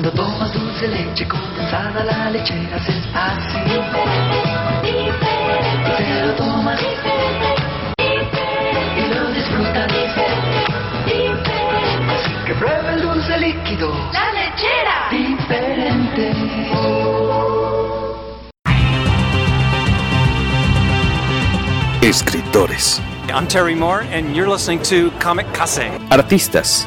Cuando tomas dulce leche condensada, la lechera es así. Te lo tomas y lo disfrutas. Así que prueba el dulce líquido. La lechera. Diferente. Escritores, I'm Terry Moore, and you're listening to Comic Kase. artistas,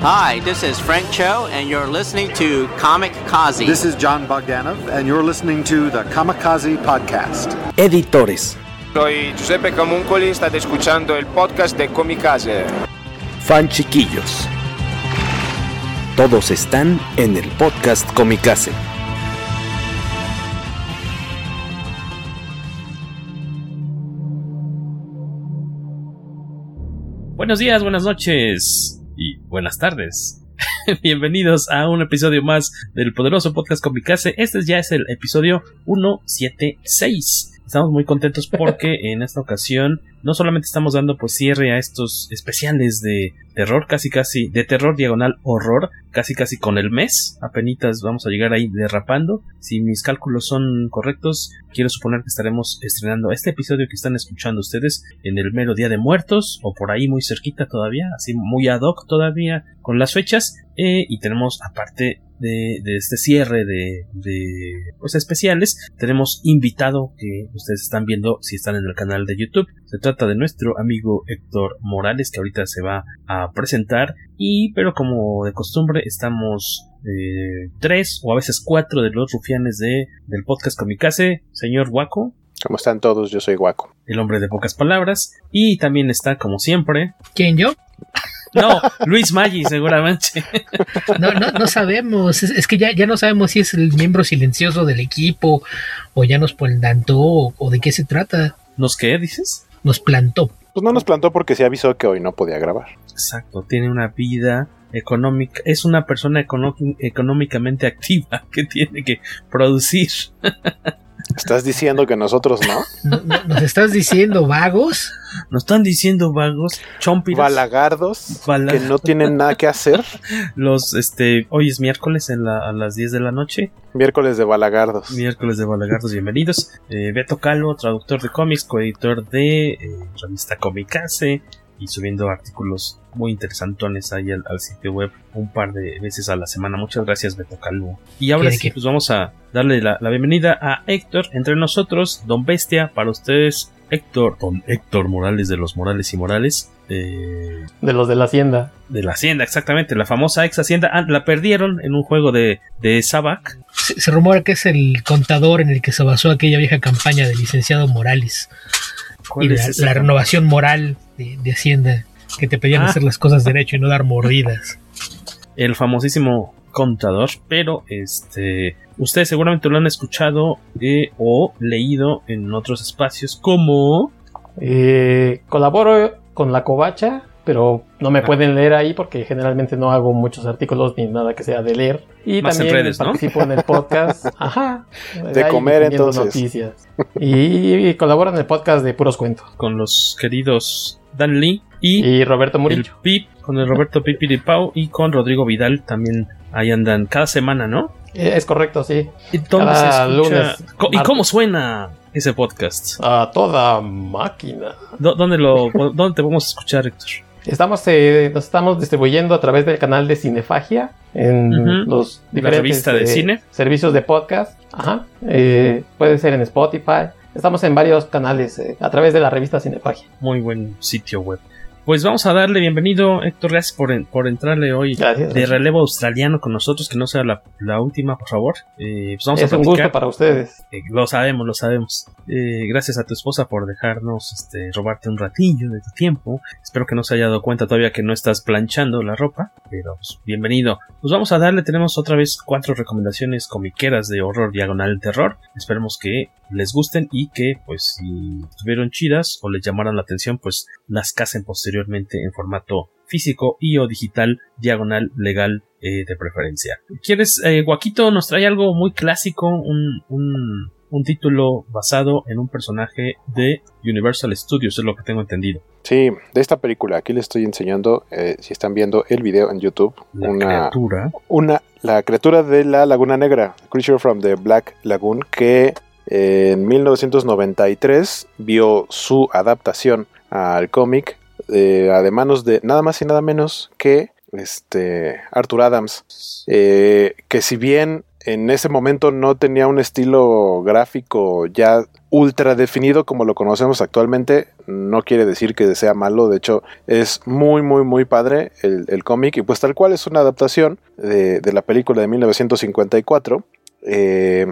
Hi, this is Frank Cho, and you're listening to Comic Kazi. This is John Bogdanov, and you're listening to the Kamikaze Podcast. editores, Soy Giuseppe Camuncoli, state escuchando el podcast de Comicase. fan chiquillos. Todos están en el podcast Comicase. Buenos días, buenas noches y buenas tardes. Bienvenidos a un episodio más del poderoso podcast Comicase. Este ya es el episodio 176. Estamos muy contentos porque en esta ocasión no solamente estamos dando pues cierre a estos especiales de terror, casi casi de terror diagonal horror, casi casi con el mes, apenitas vamos a llegar ahí derrapando. Si mis cálculos son correctos, quiero suponer que estaremos estrenando este episodio que están escuchando ustedes en el mero día de muertos o por ahí muy cerquita todavía, así muy ad hoc todavía con las fechas. Eh, y tenemos aparte de, de este cierre de, de pues, especiales, tenemos invitado que ustedes están viendo si están en el canal de YouTube. Se trata de nuestro amigo Héctor Morales que ahorita se va a presentar y pero como de costumbre estamos eh, tres o a veces cuatro de los rufianes de, del podcast Comicase, señor Waco, ¿Cómo están todos? Yo soy Guaco. el hombre de pocas palabras, y también está como siempre, ¿Quién yo? No, Luis Maggi seguramente, No, no, no sabemos. Es, es que ya, ya no sabemos si es el miembro silencioso del equipo o ya nos plantó o, o de qué se trata. ¿nos qué dices? Nos plantó. Pues no nos plantó porque se avisó que hoy no podía grabar. Exacto, tiene una vida económica, es una persona económicamente activa que tiene que producir. ¿Estás diciendo que nosotros no? No- no- ¿Nos estás diciendo vagos? Nos están diciendo vagos, chompiras, Balagardos Bala- que no tienen nada que hacer. los, este, hoy es miércoles en la, a las 10 de la noche, Miércoles de balagardos. miércoles de Balagardos, bienvenidos. Eh, Beto Calo, traductor de cómics, coeditor de eh, revista Comicase y subiendo artículos muy interesantones ahí al, al sitio web un par de veces a la semana. Muchas gracias, Beto Calvo. Y ahora ¿Qué de sí, pues vamos a darle la, la bienvenida a Héctor entre nosotros, Don Bestia, para ustedes, Héctor, Don Héctor Morales de los Morales y Morales. eh, De los de la hacienda. de la Hacienda, exactamente, la famosa ex Hacienda. Ah, la perdieron en un juego de, de Sabac. Se, se rumora que es el contador en el que se basó aquella vieja campaña del licenciado Morales y ¿Cuál es la, renovación moral de, de Hacienda que te pedían Ah. hacer las cosas derecho y no dar mordidas. el famosísimo contador, pero este ustedes seguramente lo han escuchado eh, o leído en otros espacios como Eh, colaboro con la covacha, pero no me pueden leer ahí porque generalmente no hago muchos artículos ni nada que sea de leer. Y Más en también redes, ¿no? participo en el podcast. Ajá. De ahí comer, entonces. Noticias. Y, colaboro en el podcast de Puros Cuentos. con los queridos Dan Lee y, Y Roberto el Murillo. Pip, con el Roberto Pipiripau y con Rodrigo Vidal también ahí andan cada semana, ¿no? Eh, Es correcto, sí. ¿Y dónde Cada se escucha? lunes, Co- ¿Y cómo suena ese podcast? A toda máquina. ¿Dó- ¿Dónde lo dónde te podemos escuchar, Héctor? Estamos, eh, nos estamos distribuyendo a través del canal de Cinefagia en Ujú. los La diferentes revista de eh, cine. servicios de podcast. Ajá. Eh, puede ser en Spotify. Estamos en varios canales eh, a través de la revista Cinefagia. Muy buen sitio web. Pues vamos a darle bienvenido, Héctor, gracias por, por entrarle hoy Gracias. de relevo australiano con nosotros, que no sea la, la última, por favor. Eh, pues vamos es a un gusto para ustedes. Eh, lo sabemos, lo sabemos. Eh, gracias a tu esposa por dejarnos este, robarte un ratillo de tu tiempo. Espero que no se haya dado cuenta todavía que no estás planchando la ropa, pero pues, bienvenido. Pues vamos a darle, tenemos otra vez cuatro recomendaciones comiqueras de horror diagonal terror. Esperemos que les gusten y que pues si estuvieron chidas o les llamaron la atención pues las casen posteriormente en formato físico y o digital diagonal legal eh, de preferencia. ¿Quieres, eh, Guaquito nos trae algo muy clásico, un, un, un título basado en un personaje de Universal Studios, es lo que tengo entendido. Sí, de esta película, aquí les estoy enseñando, eh, si están viendo el video en YouTube, La una, criatura. una, la criatura de la Laguna Negra, Creature from the Black Lagoon, que eh, en 1993 vio su adaptación al cómic eh, de manos de nada más y nada menos que este Arthur Adams, eh, que si bien en ese momento no tenía un estilo gráfico ya ultra definido como lo conocemos actualmente, no quiere decir que sea malo, de hecho es muy muy muy padre el, el cómic. Y pues tal cual es una adaptación de, de la película de 1954. Eh,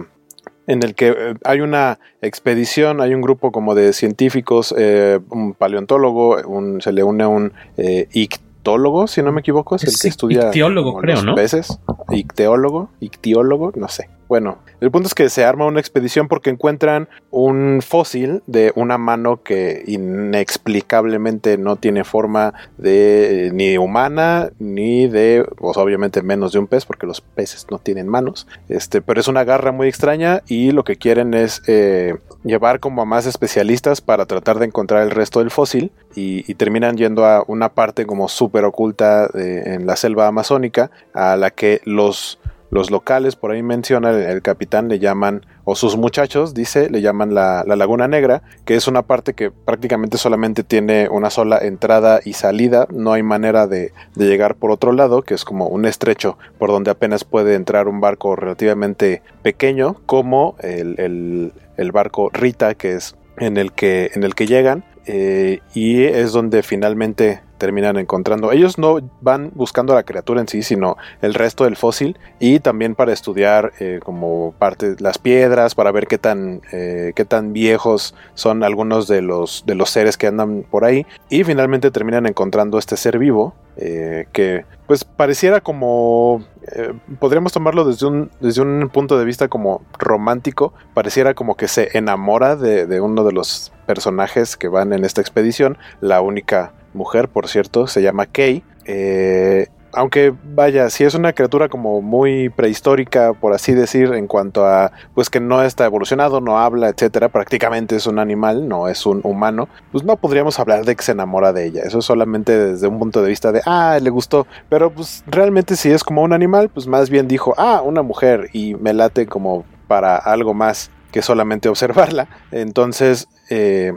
en el que eh, hay una expedición, hay un grupo como de científicos, eh, un paleontólogo, un, se le une un eh, ictólogo, si no me equivoco, es el que estudia ictiólogo, creo, los ¿no? peces, icteólogo, ictiólogo, no sé. Bueno, el punto es que se arma una expedición porque encuentran un fósil de una mano que inexplicablemente no tiene forma de ni humana ni de, pues obviamente menos de un pez porque los peces no tienen manos. Este, pero es una garra muy extraña y lo que quieren es eh, llevar como a más especialistas para tratar de encontrar el resto del fósil y, y terminan yendo a una parte como súper oculta de- en la selva amazónica a la que los los locales, por ahí menciona el, capitán, le llaman, o sus muchachos, dice, le llaman la, la Laguna Negra, que es una parte que prácticamente solamente tiene una sola entrada y salida, no hay manera de, de llegar por otro lado, que es como un estrecho por donde apenas puede entrar un barco relativamente pequeño, como el barco Rita, que es en el que, en el que llegan, eh, y es donde finalmente terminan encontrando. Ellos no van buscando la criatura en sí, sino el resto del fósil y también para estudiar eh, como parte las piedras, para ver qué tan, eh, qué tan viejos son algunos de los, de los seres que andan por ahí y finalmente terminan encontrando este ser vivo eh, que pues pareciera como eh, podríamos tomarlo desde un, desde un punto de vista como romántico, pareciera como que se enamora de, de uno de los personajes que van en esta expedición, la única mujer, por cierto, se llama Kay. Eh, aunque vaya, si es una criatura como muy prehistórica, por así decir, en cuanto a pues que no está evolucionado, no habla, etcétera, prácticamente es un animal, no es un humano, pues no podríamos hablar de que se enamora de ella. Eso es solamente desde un punto de vista de ah, le gustó. Pero pues realmente si es como un animal, pues más bien dijo, ah, una mujer, y me late como para algo más que solamente observarla. Entonces, eh,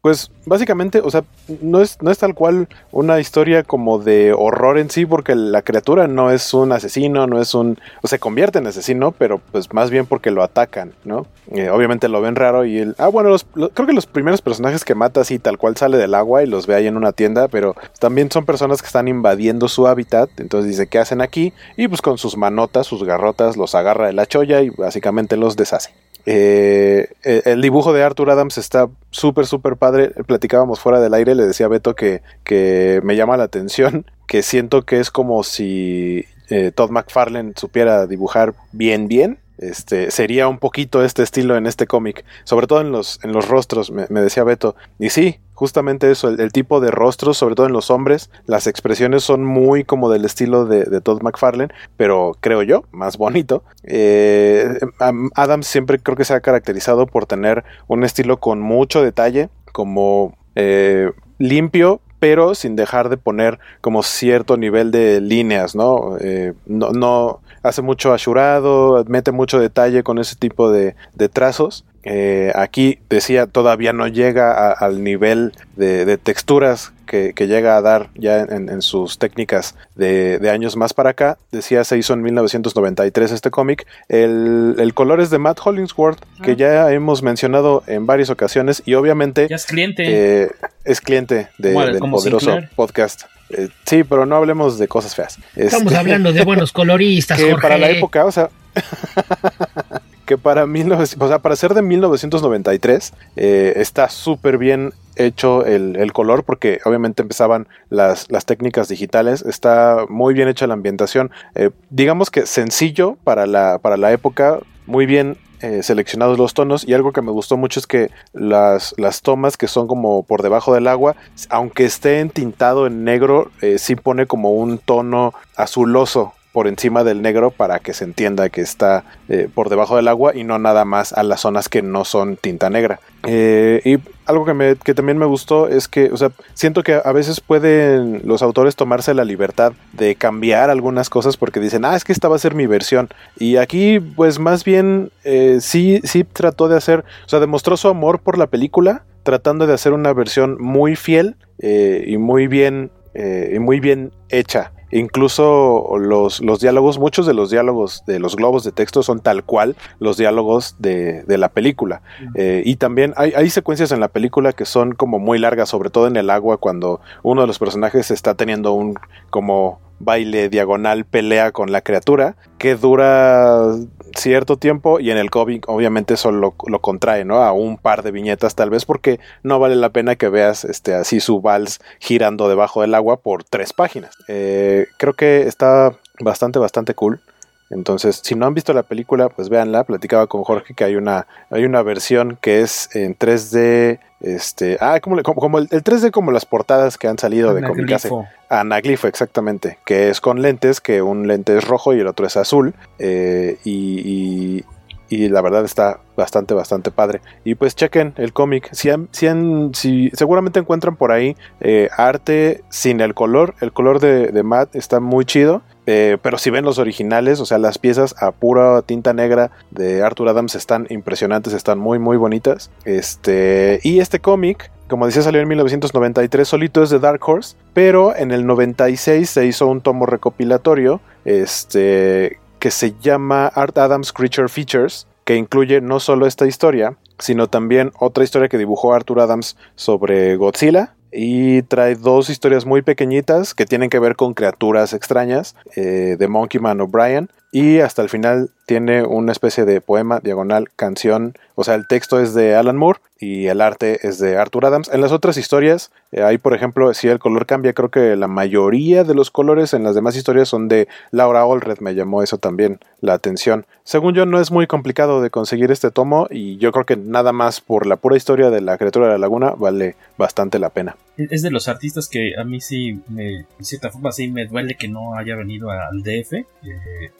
pues básicamente, o sea, no es, no es tal cual una historia como de horror en sí, porque la criatura no es un asesino, no es un... o se convierte en asesino, pero pues más bien porque lo atacan, ¿no? Eh, obviamente lo ven raro y él... Ah, bueno, los- lo- creo que los primeros personajes que mata así tal cual sale del agua y los ve ahí en una tienda, pero también son personas que están invadiendo su hábitat, entonces dice, ¿qué hacen aquí? Y pues con sus manotas, sus garrotas, los agarra de la cholla y básicamente los deshace. Eh, el dibujo de Arthur Adams está súper, súper padre. Platicábamos fuera del aire, le decía a Beto que, que me llama la atención, que siento que es como si eh, Todd McFarlane supiera dibujar bien, bien. Este, sería un poquito este estilo en este cómic, sobre todo en los, en los rostros, me decía Beto. Y sí, justamente eso, el, tipo de rostros, sobre todo en los hombres, las expresiones son muy como del estilo de, Todd McFarlane, pero creo yo, más bonito. Eh, am- Adams siempre creo que se ha caracterizado por tener un estilo con mucho detalle, como eh, limpio, pero sin dejar de poner como cierto nivel de líneas, ¿no? Eh, no, hace mucho ashurado, mete mucho detalle con ese tipo de trazos. Eh, aquí decía, todavía no llega a- al nivel de, de texturas que, que llega a dar ya en, en sus técnicas de, de años más para acá. Decía, se hizo en 1993 este cómic. El, el color es de Matt Hollingsworth, que ya hemos mencionado en varias ocasiones y obviamente Ya es cliente. eh, es cliente de- del poderoso Sinclair. podcast. Eh, sí, pero no hablemos de cosas feas. Estamos Este, hablando de buenos coloristas, que Jorge. para la época, o sea, que para 1900, o sea, para ser de 1993 eh, está súper bien hecho el, el color porque obviamente empezaban las, las técnicas digitales, está muy bien hecha la ambientación, eh, digamos que sencillo para la, para la época, muy bien eh, seleccionados los tonos y algo que me gustó mucho es que las, las tomas que son como por debajo del agua, aunque esté entintado en negro, eh, sí pone como un tono azuloso por encima del negro para que se entienda que está eh, por debajo del agua y no nada más a las zonas que no son tinta negra. Eh, y algo que, me, que también me gustó es que, o sea, siento que a veces pueden los autores tomarse la libertad de cambiar algunas cosas porque dicen, ah, es que esta va a ser mi versión. Y aquí, pues más bien, eh, sí, sí trató de hacer, o sea, demostró su amor por la película, tratando de hacer una versión muy fiel y muy bien, y muy bien hecha. Incluso los, los, diálogos, muchos de los diálogos de los globos de texto son tal cual los diálogos de, de la película. Eh, y también hay, hay, secuencias en la película que son como muy largas, sobre todo en el agua, cuando uno de los personajes está teniendo un como baile diagonal pelea con la criatura que dura cierto tiempo y en el cómic obviamente solo lo, contrae, ¿no? A un par de viñetas tal vez porque no vale la pena que veas este, así su vals girando debajo del agua por tres páginas. Eh, creo que está bastante, bastante cool. Entonces, si no han visto la película, pues véanla. Platicaba con Jorge que hay una, hay una versión que es en 3D. Este, ah, como, como, el, 3D como las portadas que han salido de Comicase. Anaglifo, exactamente. Que es con lentes, que un lente es rojo y el otro es azul. Eh, y, y, la verdad está bastante, bastante padre. Y pues chequen el cómic. Si, si, si, seguramente encuentran por ahí eh, arte sin el color. El color de, de Matt está muy chido. Eh, pero si ven los originales, o sea, las piezas a pura tinta negra de Arthur Adams están impresionantes, están muy, muy bonitas. Este, y este cómic, como decía, salió en 1993, solito es de Dark Horse, pero en el 96 se hizo un tomo recopilatorio, este, que se llama Art Adams Creature Features, que incluye no solo esta historia, sino también otra historia que dibujó Arthur Adams sobre Godzilla, y trae dos historias muy pequeñitas que tienen que ver con criaturas extrañas eh, de Monkey Man O'Brien y hasta el final tiene una especie de poema, diagonal, canción, o sea, el texto es de Alan Moore y el arte es de Arthur Adams. En las otras historias, eh, ahí por ejemplo, si el color cambia, creo que la mayoría de los colores en las demás historias son de Laura Allred, me llamó eso también la atención. Según yo, no es muy complicado de conseguir este tomo y yo creo que nada más por la pura historia de la criatura de la laguna vale bastante la pena. Es de los artistas que a mí sí, me, de cierta forma, sí me duele que no haya venido al DF. Eh,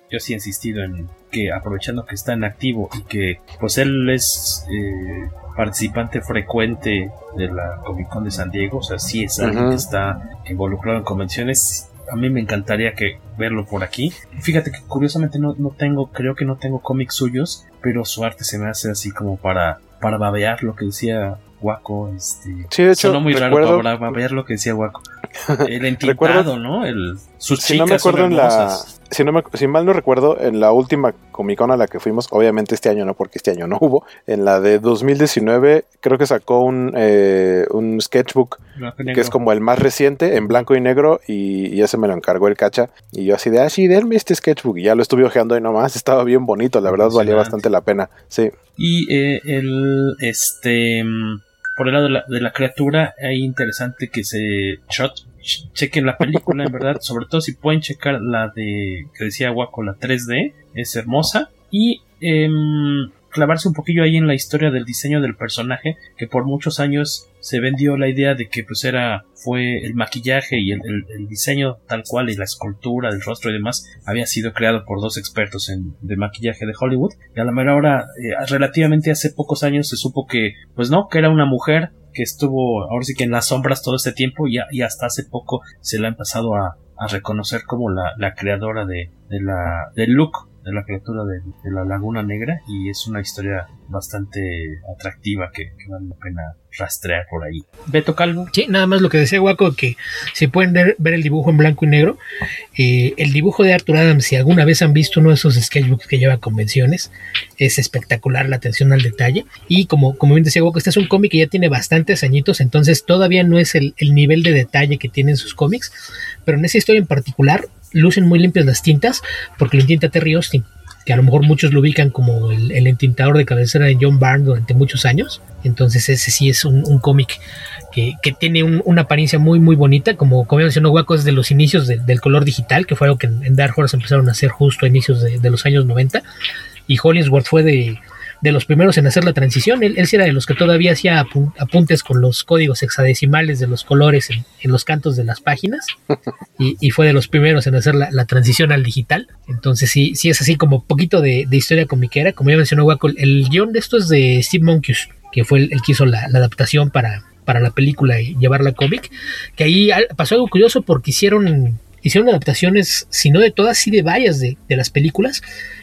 yo sí he insistido en que aprovechando que está en activo y que pues él es eh, participante frecuente de la Comic Con de San Diego, o sea, sí es alguien que está involucrado en convenciones. A mí me encantaría que verlo por aquí. Fíjate que curiosamente no, no tengo, creo que no tengo cómics suyos, pero su arte se me hace así como para, para babear lo que decía Waco, este, sí, de hecho, muy recuerdo, raro para ver lo que decía Waco. El entintado, ¿no? El, sus si no me acuerdo en la, si, no me, si mal no recuerdo, en la última Comic Con a la que fuimos, obviamente este año no, porque este año no hubo, en la de 2019 creo que sacó un, eh, un sketchbook que es como el más reciente, en blanco y negro, y, ya se me lo encargó el cacha, y yo así de, ah, sí, denme este sketchbook, y ya lo estuve ojeando y nomás, estaba bien bonito, la verdad valía bastante la pena, sí. Y eh, el, este por el lado de la, de la criatura, hay interesante que se chequen la película, en verdad, sobre todo si pueden checar la de, que decía Waco, la 3D, es hermosa. Y eh, clavarse un poquillo ahí en la historia del diseño del personaje, que por muchos años se vendió la idea de que pues era, fue el maquillaje y el, diseño tal cual y la escultura del rostro y demás había sido creado por dos expertos en, de maquillaje de Hollywood. Y a la mera hora, eh, relativamente hace pocos años se supo que, pues no, que era una mujer que estuvo ahora sí que en las sombras todo este tiempo y, y hasta hace poco se la ha empezado a, a reconocer como la, la creadora de, de la, del look de la criatura de, la Laguna Negra y es una historia bastante atractiva que, vale la pena rastrear por ahí. Beto Calvo. Sí, nada más lo que decía Guaco, que si pueden ver, el dibujo en blanco y negro, eh, el dibujo de Arthur Adams, si alguna vez han visto uno de esos sketchbooks que lleva convenciones, es espectacular la atención al detalle. Y como, como bien decía Guaco, este es un cómic que ya tiene bastantes añitos, entonces todavía no es el, el nivel de detalle que tienen sus cómics, pero en esa historia en particular lucen muy limpias las tintas, porque lo entinta Terry Austin, que a lo mejor muchos lo ubican como el, entintador de cabecera de John Byrne durante muchos años. Entonces ese sí es un, cómic que, tiene una apariencia muy muy bonita, como, como mencionó Waco, es de los inicios del color digital, que fue algo que en, Dark Horse empezaron a hacer justo a inicios de, los años 90. Y Hollingsworth fue de de los primeros en hacer la transición. Él, él era de los que todavía hacía apun- apuntes con los códigos hexadecimales de los colores en, en los cantos de las páginas. Y, y fue de los primeros en hacer la, la transición al digital. Entonces sí, sí es así como poquito de, de historia comiquera. Como ya mencionó Waco, el guion de esto es de Steve Monkius, que fue el, el que hizo la, la adaptación para, para la película y llevarla a cómic. Que ahí pasó algo curioso porque hicieron, hicieron adaptaciones, si no de todas, sí de varias de, de las películas.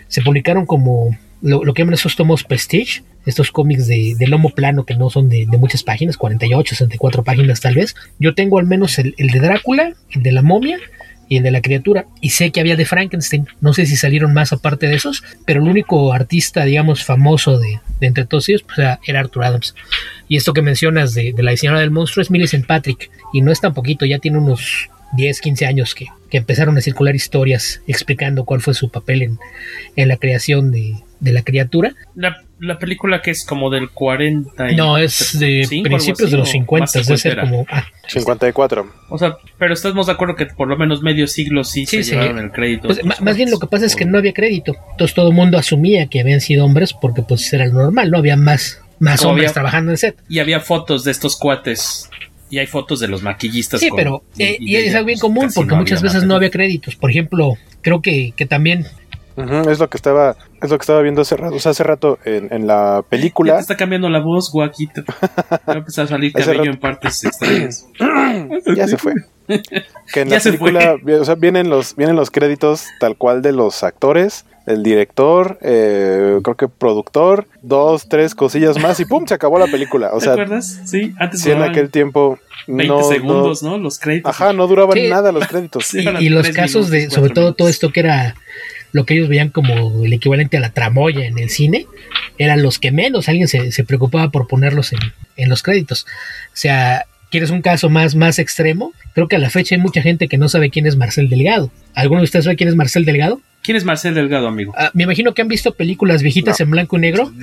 Se publicaron como lo, lo que llaman esos tomos Prestige, estos cómics de, de lomo plano que no son de, de muchas páginas, 48, 64 páginas tal vez. Yo tengo al menos el, el de Drácula, el de la momia y el de la criatura. Y sé que había de Frankenstein. No sé si salieron más aparte de esos, pero el único artista, digamos, famoso de, de entre todos ellos pues, era, Arthur Adams. Y esto que mencionas de, de la diseñadora del monstruo es Millicent Patrick. Y no es tan poquito, ya tiene unos 10, 15 años que, que empezaron a circular historias explicando cuál fue su papel en, en la creación de, de la criatura. La, la película que es como del 40. y No, es de principios de los o más 50, debe ser como... ah, 54. O sea, pero estamos de acuerdo que por lo menos medio siglo sí, Sí, se sí. llevaron el crédito. Pues, más bien lo que pasa es que no había crédito. Entonces todo el mundo asumía que habían sido hombres porque pues era lo normal, ¿no? Había más, más Como hombres había- trabajando en set. Y había fotos de estos cuates. Y hay fotos de los maquillistas. Sí, con- pero eh, y, de es algo bien común porque no muchas veces no había créditos. Por ejemplo, creo que, que también Ujú, es lo que estaba, es lo que estaba viendo hace rato. O sea, hace rato en, en la Ya película. te está cambiando la voz, guaquito. Va a empezar a salir cabello rato- en partes extrañas. ya se fue. Que en Ya la se fue. película, vi- o sea, vienen los, vienen los créditos tal cual de los actores, el director, eh, creo que productor, dos, tres cosillas más y pum, se acabó la película. O ¿Te sea, acuerdas? Sí, antes sí en aquel tiempo 20 no, segundos, no- ¿no? Los créditos. Ajá, no duraban Sí. nada los créditos. Sí, y, los casos de, sobre todo todo esto que era lo que ellos veían como el equivalente a la tramoya en el cine, eran los que menos alguien se, se preocupaba por ponerlos en, en los créditos. O sea, ¿quieres un caso más, más extremo? Creo que a la fecha hay mucha gente que no sabe quién es Marcel Delgado. ¿Alguno de ustedes sabe quién es Marcel Delgado? ¿Quién es Marcel Delgado, amigo? Ah, me imagino que han visto películas viejitas en blanco y negro,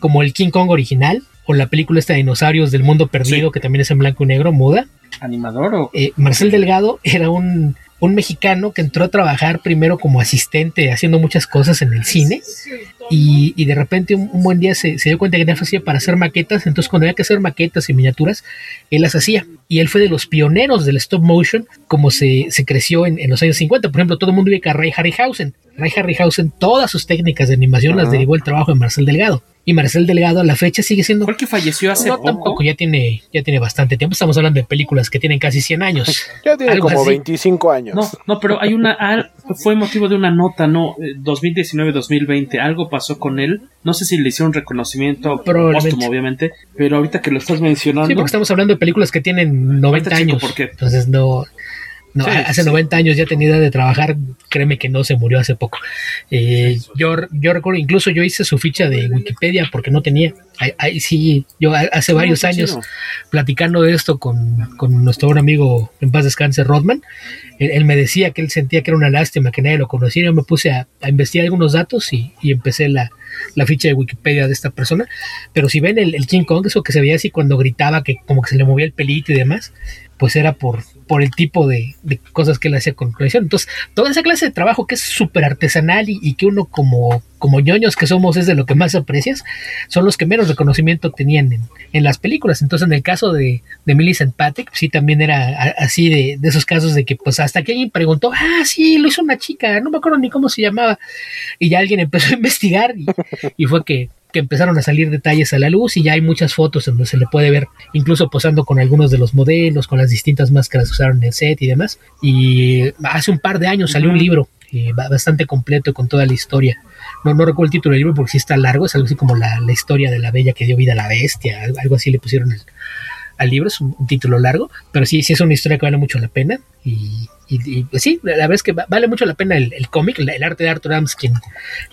como el King Kong original, o la película esta de dinosaurios del mundo perdido, que también es en blanco y negro, muda. ¿Animador o...? Eh, Marcel Delgado era un, un mexicano que entró a trabajar primero como asistente haciendo muchas cosas en el cine y, de repente un, buen día se, se dio cuenta que era fácil para hacer maquetas, entonces cuando había que hacer maquetas y miniaturas, él las hacía y él fue de los pioneros del stop motion como se, se creció en, en los años 50. Por ejemplo, todo el mundo ubica a Ray Harryhausen. Ray Harryhausen, todas sus técnicas de animación las derivó el trabajo de Marcel Delgado. Y Marcel Delgado a la fecha sigue siendo ¿Fue el que falleció hace no, poco? tampoco, ya tiene, ya tiene bastante tiempo. Estamos hablando de películas que tienen casi 100 años. Ya tiene Algo como así. 25 años. No, no, pero hay una... al- fue motivo de una nota, ¿no? Eh, 2019-2020. Algo pasó con él. No sé si le hicieron reconocimiento póstumo, obviamente. Pero ahorita que lo estás mencionando... Sí, porque estamos hablando de películas que tienen 90 Ahorita checo años. por qué. Entonces no. No Sí, hace sí. 90 años ya tenía edad de trabajar, créeme que no se murió hace poco. Eh, yo, yo recuerdo, incluso yo hice su ficha de Wikipedia porque no tenía. Ahí, ahí sí, yo hace varios qué años platicando de esto con, con nuestro buen amigo en paz descanse Rodman, él, él me decía que él sentía que era una lástima que nadie lo conociera. Yo me puse a, a investigar algunos datos y, y empecé la, la ficha de Wikipedia de esta persona. Pero si ven el, el King Kong, eso que se veía así cuando gritaba, que como que se le movía el pelito y demás, pues era por, por el tipo de, de cosas que él hacía con colección. Entonces, toda esa clase de trabajo que es súper artesanal y, y que uno como, como ñoños que somos es de lo que más aprecias, son los que menos reconocimiento tenían en, las películas. Entonces, en el caso de, de Millicent Patrick, sí también era así de, de esos casos de que pues hasta que alguien preguntó, ah, sí, lo hizo una chica, no me acuerdo ni cómo se llamaba, y ya alguien empezó a investigar y fue que, que empezaron a salir detalles a la luz y ya hay muchas fotos en donde se le puede ver incluso posando con algunos de los modelos, con las distintas máscaras que usaron en el set y demás. Y hace un par de años salió un libro eh, ba- bastante completo con toda la historia. No, no recuerdo el título del libro porque sí está largo, es algo así como la, la historia de la bella que dio vida a la bestia, algo, así le pusieron el- al libro, es un, un título largo, pero sí, sí es una historia que vale mucho la pena y, y- y, pues sí, la, la verdad es que va- vale mucho la pena el, el cómic, el, el arte de Arthur Adams, quien,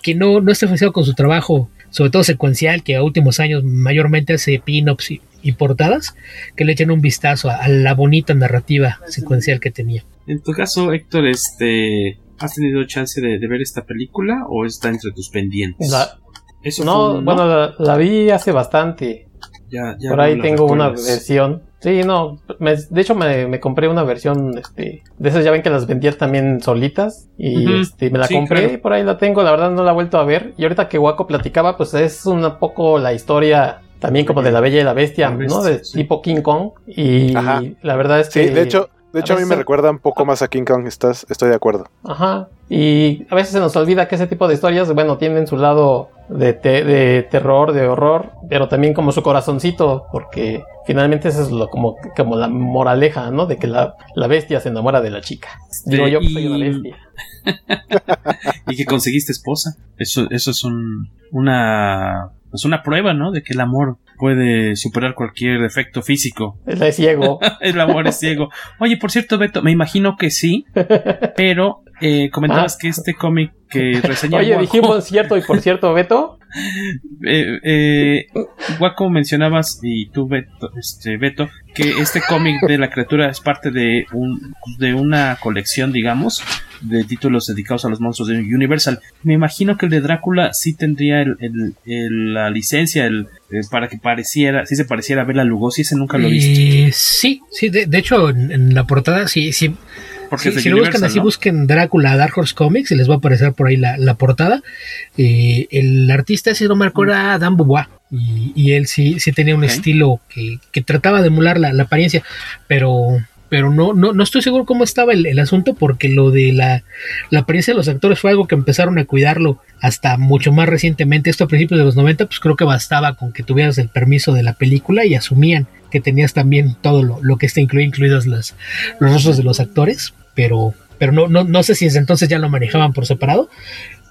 quien no, no esté familiarizado con su trabajo, sobre todo secuencial, que a últimos años mayormente hace pin-ups y, y portadas, que le echen un vistazo a, a la bonita narrativa secuencial que tenía. En tu caso, Héctor, este... ¿Has tenido chance de, de ver esta película o está entre tus pendientes? La- Eso no, fue, bueno, la, la vi hace bastante. Ya- ya Por no ahí tengo una recuerdas. versión Sí, no, me- de hecho me, me compré una versión este, de esas, ya ven que las vendían también solitas y este, me la Sí, compré claro. y por ahí la tengo, la verdad no la he vuelto a ver y ahorita que Waco platicaba pues es un poco la historia también como de la Bella y la Bestia, La ¿no? De sí. tipo King Kong y Ajá. la verdad es Sí, que... de hecho, de hecho a, a mí me veces- recuerda un poco más a King Kong, estás, estoy de acuerdo. Ajá. Y a veces se nos olvida que ese tipo de historias, bueno, tienen su lado de, te- de terror, de horror, pero también como su corazoncito, porque finalmente eso es lo como, como la moraleja, ¿no? De que la, la bestia se enamora de la chica. Digo yo que soy una y- bestia. y que conseguiste esposa. Eso, eso es un, una, pues una prueba, ¿no? De que el amor puede superar cualquier defecto físico. Él es ciego. el amor es ciego. Oye, por cierto, Beto, me imagino que sí, pero eh, comentabas Ah. que este cómic que reseña Oye, Waco- dijimos cierto y por cierto, Beto. eh, eh, Waco mencionabas y tú Beto, este Beto que este cómic de la criatura es parte de un de una colección digamos de títulos dedicados a los monstruos de Universal me imagino que el de Drácula sí tendría el, el- el- la licencia el, eh, para que pareciera sí se pareciera a Bela Lugosi ese nunca lo he visto Eh, sí, sí, de, de hecho en, en la portada, sí, sí. Porque Sí, si lo buscan así, ¿no? busquen Drácula Dark Horse Comics y les va a aparecer por ahí la, la portada. Eh, el artista, si no me acuerdo, era Dan Beauvoir. Y, y él sí, sí tenía un estilo que, que trataba de emular la, la apariencia, pero, pero no, no, no estoy seguro cómo estaba el, el asunto porque lo de la, la apariencia de los actores fue algo que empezaron a cuidarlo hasta mucho más recientemente. Esto a principios de los 90, pues creo que bastaba con que tuvieras el permiso de la película y asumían que tenías también todo lo, lo que este incluye, incluidos las, los rostros de los actores, pero, pero no, no, no sé si desde entonces ya lo manejaban por separado.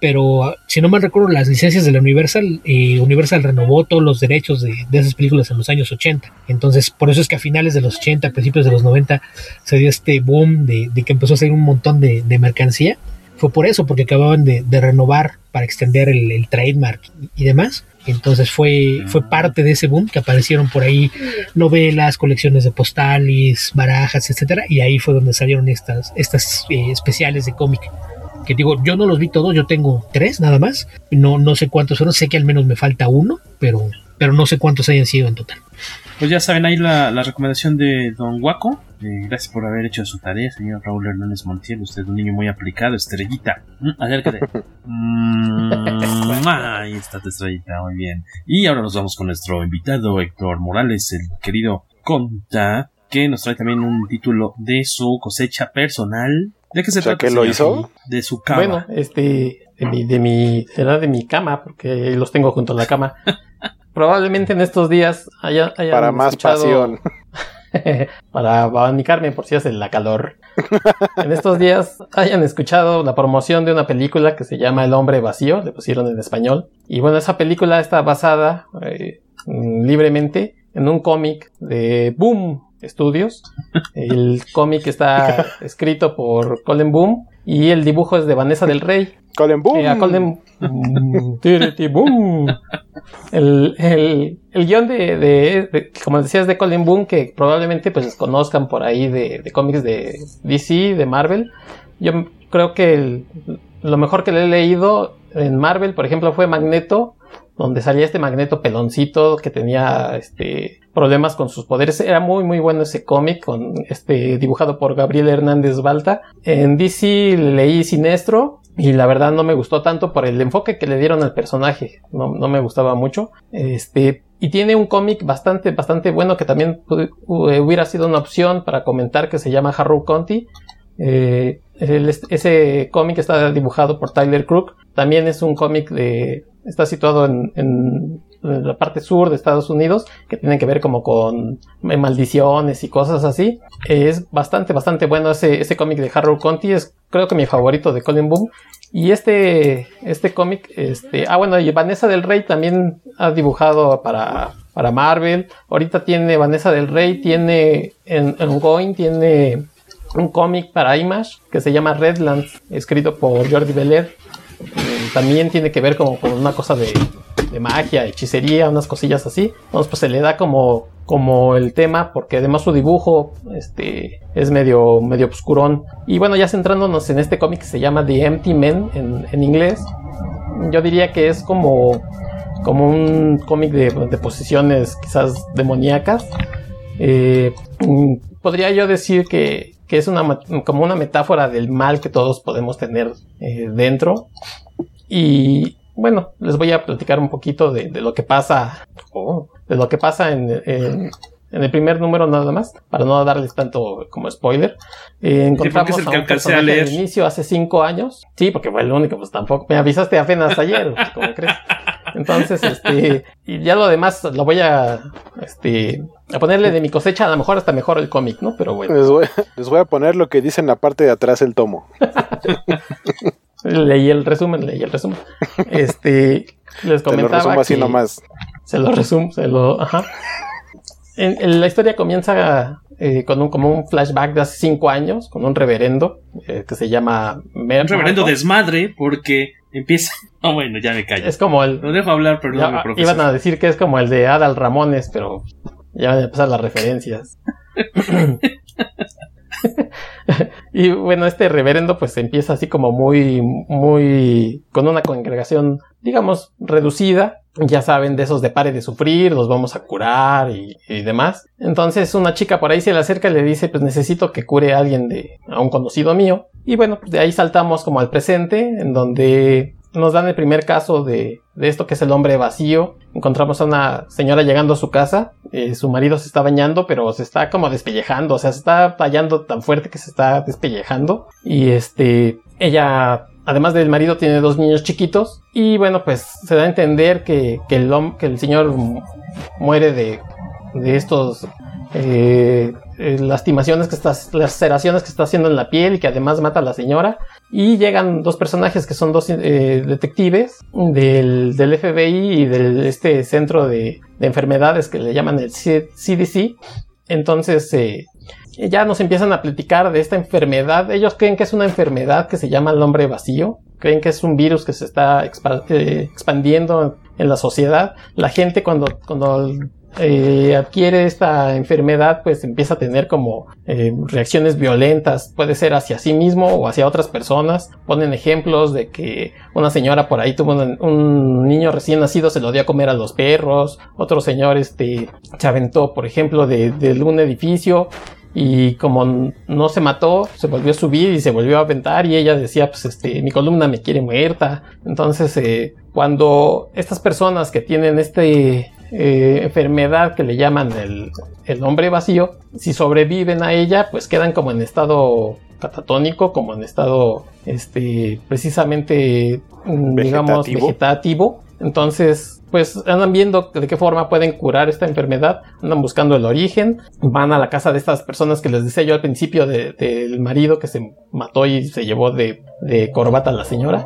Pero si no mal recuerdo, las licencias de la Universal, eh, Universal renovó todos los derechos de, de esas películas en los años 80. Entonces, por eso es que a finales de los 80, principios de los 90, se dio este boom de, de que empezó a salir un montón de, de mercancía. Fue por eso, porque acababan de, renovar para extender el, el trademark y demás. Entonces fue, fue parte de ese boom que aparecieron por ahí novelas, colecciones de postales, barajas, etcétera, y ahí fue donde salieron estas, estas eh, especiales de cómic. Que digo, yo no los vi todos, yo tengo tres nada más. No, no sé cuántos fueron, sé que al menos me falta uno, pero, pero no sé cuántos hayan sido en total. Pues ya saben ahí la, la recomendación de Don Guaco. Eh, gracias por haber hecho su tarea, señor Raúl Hernández Montiel. Usted es un niño muy aplicado, estrellita. Mm, acércate. Mm, ahí está tu estrellita, muy bien. Y ahora nos vamos con nuestro invitado Héctor Morales, el querido Conta, que nos trae también un título de su cosecha personal. ¿De qué se O sea, trata? ¿que lo hizo? De su cava. Bueno, este, de mi, de mi, será de mi cama, porque los tengo junto a la cama. Probablemente en estos días haya, hayan Para más pasión. para abanicarme por si hace la calor. en estos días hayan escuchado la promoción de una película que se llama El hombre vacío, le pusieron en español. Y bueno, esa película está basada eh, libremente en un cómic de Boom Studios. El cómic está escrito por Colin Boom y el dibujo es de Vanessa del Rey. Colin Boom. Eh, Colin boom. El, el, el guion de, de- de- como decías, de Colin Boom, que probablemente pues conozcan por ahí de, de cómics de DC, de Marvel. Yo creo que el- lo mejor que le he leído en Marvel, por ejemplo, fue Magneto, donde salía este Magneto peloncito que tenía este problemas con sus poderes. Era muy muy bueno ese cómic este dibujado por Gabriel Hernández Balta. En DC leí Sinestro y la verdad no me gustó tanto por el enfoque que le dieron al personaje. No, no me gustaba mucho. Este y tiene un cómic bastante bastante bueno que también hu- hubiera sido una opción para comentar que se llama Harrow Conti. Eh, ese cómic está dibujado por Tyler Crook. También es un cómic de. Está situado en la parte sur de Estados Unidos, que tiene que ver como con eh, maldiciones y cosas así. Es bastante, bastante bueno ese, ese cómic de Harrow Conti. Es creo que mi favorito de Colin Boom. Y este, este cómic, este, ah bueno, y Vanessa del Rey también ha dibujado para, para Marvel. Ahorita tiene Vanessa del Rey, tiene en, en Going, tiene un cómic para Image que se llama Redlands, escrito por Jordi Belair. Eh, También tiene que ver como con una cosa de, de magia, hechicería, unas cosillas así. Entonces, pues se le da como, como el tema, porque además su dibujo este, es medio, medio obscurón. Y bueno, ya centrándonos en este cómic que se llama The Empty Men en, en inglés, yo diría que es como, como un cómic de, de posiciones quizás demoníacas. Eh, podría yo decir que, que es una, como una metáfora del mal que todos podemos tener eh, dentro. Y bueno, les voy a platicar un poquito de, de lo que pasa, oh, de lo que pasa en, en, en, el primer número nada más, para no darles tanto como spoiler. Eh, encontramos sí, es el a un personaje a leer. inicio hace cinco años. Sí, porque fue el único, pues tampoco. Me avisaste apenas ayer, pues, ¿cómo crees? Entonces, este, y ya lo demás lo voy a, este, a ponerle de mi cosecha, a lo mejor hasta mejor el cómic, ¿no? Pero bueno. Les voy, les voy a poner lo que dice en la parte de atrás el tomo. leí el resumen, leí el resumen. Este, les comentaba Te lo resumo así que nomás. se lo resumo, se lo, ajá. En, en la historia comienza eh, con un como un flashback de hace cinco años con un reverendo eh, que se llama Mer Un reverendo Marco. desmadre porque empieza. Oh, bueno, ya me callo. Es como el. Lo dejo hablar, ya, mi profesor. iban a decir que es como el de Adal Ramones, pero ya van a empezar las referencias. y bueno, este reverendo pues empieza así como muy, muy, con una congregación, digamos, reducida. Ya saben, de esos de pare de sufrir, los vamos a curar y, demás. Entonces una chica por ahí se le acerca y le dice, pues necesito que cure a alguien de, a un conocido mío. Y bueno, pues de ahí saltamos como al presente, en donde nos dan el primer caso de, de esto que es el hombre vacío. Encontramos a una señora llegando a su casa. eh, su marido se está bañando, pero se está como despellejando. O sea, se está tallando tan fuerte que se está despellejando. Y este, ella, además del marido, tiene dos niños chiquitos. Y bueno, pues se da a entender que, que, el, que el señor mu- muere de, de estos eh, eh, lastimaciones que está, laceraciones que está haciendo en la piel y que además mata a la señora. Y llegan dos personajes que son dos eh, detectives del, del FBI y del este centro de, de enfermedades que le llaman el CDC. Entonces eh, ya nos empiezan a platicar de esta enfermedad. Ellos creen que es una enfermedad que se llama el hombre vacío. Creen que es un virus que se está eh, expandiendo en la sociedad. La gente cuando eh, adquiere esta enfermedad, pues empieza a tener como eh, reacciones violentas, puede ser hacia sí mismo o hacia otras personas. Ponen ejemplos de que una señora por ahí tuvo un, niño recién nacido, se lo dio a comer a los perros. Otro señor, este, se aventó, por ejemplo, de, de un edificio y como no se mató, se volvió a subir y se volvió a aventar y ella decía, pues este, mi columna me quiere muerta. Entonces, eh, cuando estas personas que tienen este eh, enfermedad que le llaman el, el hombre vacío, si sobreviven a ella, pues quedan como en estado catatónico, como en estado, este, precisamente, mm, digamos, Vegetativo. Entonces, pues andan viendo de qué forma pueden curar esta enfermedad, andan buscando el origen, van a la casa de estas personas que les decía yo al principio de- del marido que se mató y se llevó de, de corbata a la señora.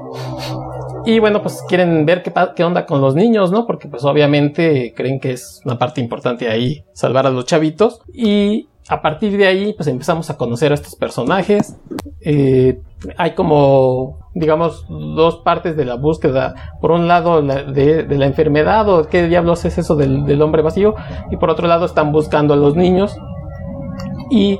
Y bueno, pues quieren ver qué, qué onda con los niños, ¿no? Porque pues obviamente creen que es una parte importante ahí salvar a los chavitos. Y a partir de ahí pues empezamos a conocer a estos personajes. Eh, hay como, digamos, dos partes de la búsqueda. Por un lado, la- de, de la enfermedad o qué diablos es eso del, del hombre vacío. Y por otro lado, están buscando a los niños. Y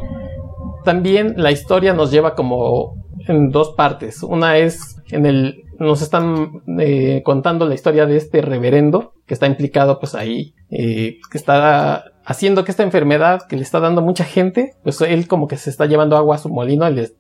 también la historia nos lleva como en dos partes. Una es en el nos están eh, contando la historia de este reverendo que está implicado pues ahí eh, que está haciendo que esta enfermedad que le está dando mucha gente pues él como que se está llevando agua a su molino le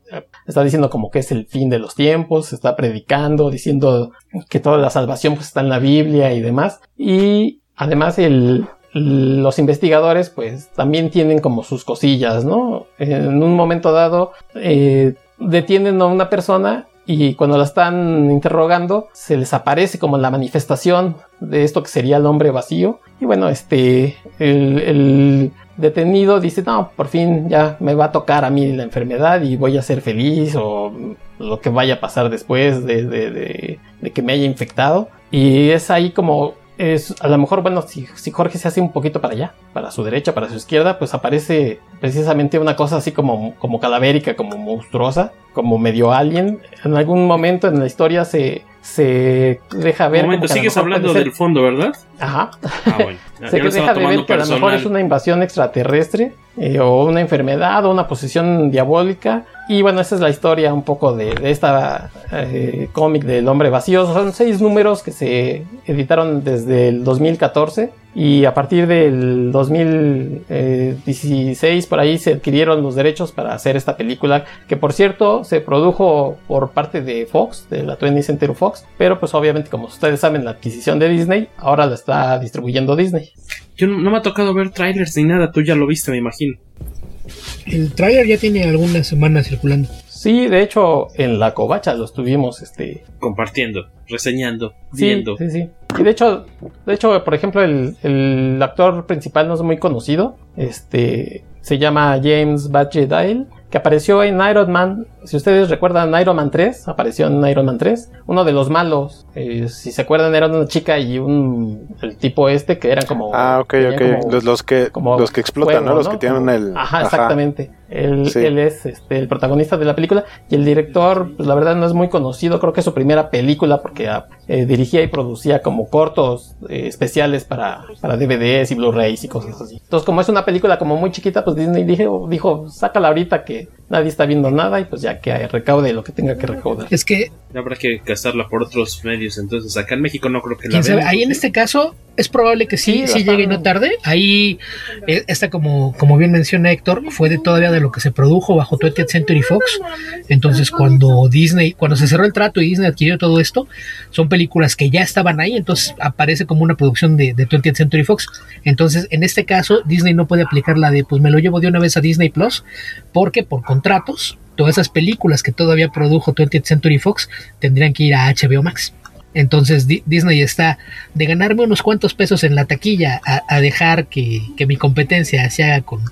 está diciendo como que es el fin de los tiempos está predicando diciendo que toda la salvación pues está en la Biblia y demás y además el los investigadores pues también tienen como sus cosillas, ¿no? En un momento dado eh, detienen a una persona y cuando la están interrogando se les aparece como la manifestación de esto que sería el hombre vacío. Y bueno este el, detenido dice no por fin ya me va a tocar a mí la enfermedad y voy a ser feliz o lo que vaya a pasar después de, de, de, de que me haya infectado y es ahí como es, a lo mejor, bueno, si, si, Jorge se hace un poquito para allá, para su derecha, para su izquierda, pues aparece precisamente una cosa así como, como cadavérica, como monstruosa, como medio alien. En algún momento en la historia se, se deja ver. Un momento, sigues hablando del fondo, ¿verdad? Ajá. Ah, bueno. Ya- se ya deja de ver que a lo mejor es una invasión extraterrestre eh, o una enfermedad o una posesión diabólica. Y bueno, esa es la historia un poco de, de esta cómic del hombre vacío. Son seis números que se editaron desde el 2014 y a partir del 2016 por ahí se adquirieron los derechos para hacer esta película que por cierto se produjo por parte de Fox, de la 20th Century Fox, pero pues obviamente como ustedes saben la adquisición de Disney ahora la está distribuyendo Disney. Yo no, no me ha tocado ver trailers ni nada, tú ya lo viste me imagino. El trailer ya tiene algunas semanas circulando. Sí, de hecho, en la covacha lo estuvimos este compartiendo, reseñando, sí, viendo. Sí, sí. Y de hecho, de hecho, por ejemplo, el, el actor principal no es muy conocido. Este se llama James Badge Dial, que apareció en Iron Man. Si ustedes recuerdan Iron Man 3, apareció en Iron Man 3. Uno de los malos, eh, si se acuerdan, era una chica y un el tipo este que eran como. Ah, ok, ok. como- los, los que, como los que explotan, fuego, ¿no? Los ¿no? que tienen Como- el. Ajá, exactamente. Él, Sí. él es este, el protagonista de la película y el director, pues la verdad no es muy conocido, creo que es su primera película porque ah, eh, dirigía y producía como cortos eh, especiales para, para DVDs y Blu-rays y cosas así. Entonces como es una película como muy chiquita, pues Disney dijo, dijo sácala ahorita que nadie está viendo nada y pues ya que recaude lo que tenga que recaudar. Es que, Habrá que gastarla por otros medios, entonces acá en México no creo que la vean. ahí en este caso es probable que sí, Sí, llegue y no tarde. Ahí eh, está como, como bien menciona Héctor, fue de todavía de lo que se produjo bajo 20th Century Fox. Entonces cuando Disney, cuando se cerró el trato y Disney adquirió todo esto, son películas que ya estaban ahí, entonces aparece como una producción de, de 20th Century Fox. Entonces en este caso Disney no puede aplicar la de pues me lo llevo de una vez a Disney Plus, porque por contratos todas esas películas que todavía produjo 20th Century Fox tendrían que ir a HBO Max. Entonces Di- Disney está de ganarme unos cuantos pesos en la taquilla a, dejar que, mi competencia se haga con,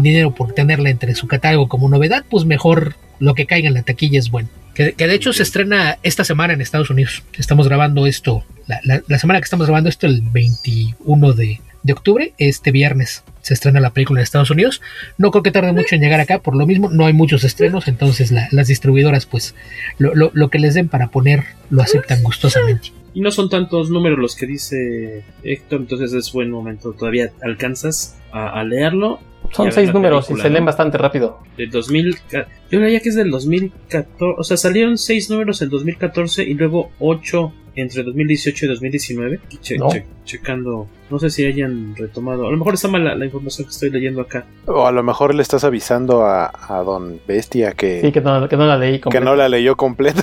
dinero por tenerla entre su catálogo como novedad, pues mejor lo que caiga en la taquilla es bueno. Que, de hecho se estrena esta semana en Estados Unidos. Estamos grabando esto, la, semana que estamos grabando esto, el 21 de, de octubre, este viernes se estrena la película en Estados Unidos. No creo que tarde mucho en llegar acá, por lo mismo, no hay muchos estrenos, entonces la- las distribuidoras, pues lo, que les den para poner lo aceptan gustosamente. Y no son tantos números los que dice Héctor, entonces es buen momento. Todavía alcanzas a leerlo. Son seis números y se ¿no? leen bastante rápido. Del 2000, yo leía que es del 2014, o sea, salieron seis números en 2014 y luego ocho entre 2018 y 2019. Che- No. che- checando, no sé si hayan retomado, a lo mejor está mal la, información que estoy leyendo acá. O a lo mejor le estás avisando a, a Don Bestia que, Sí, que no, que no la leí que completa. no la leyó completa.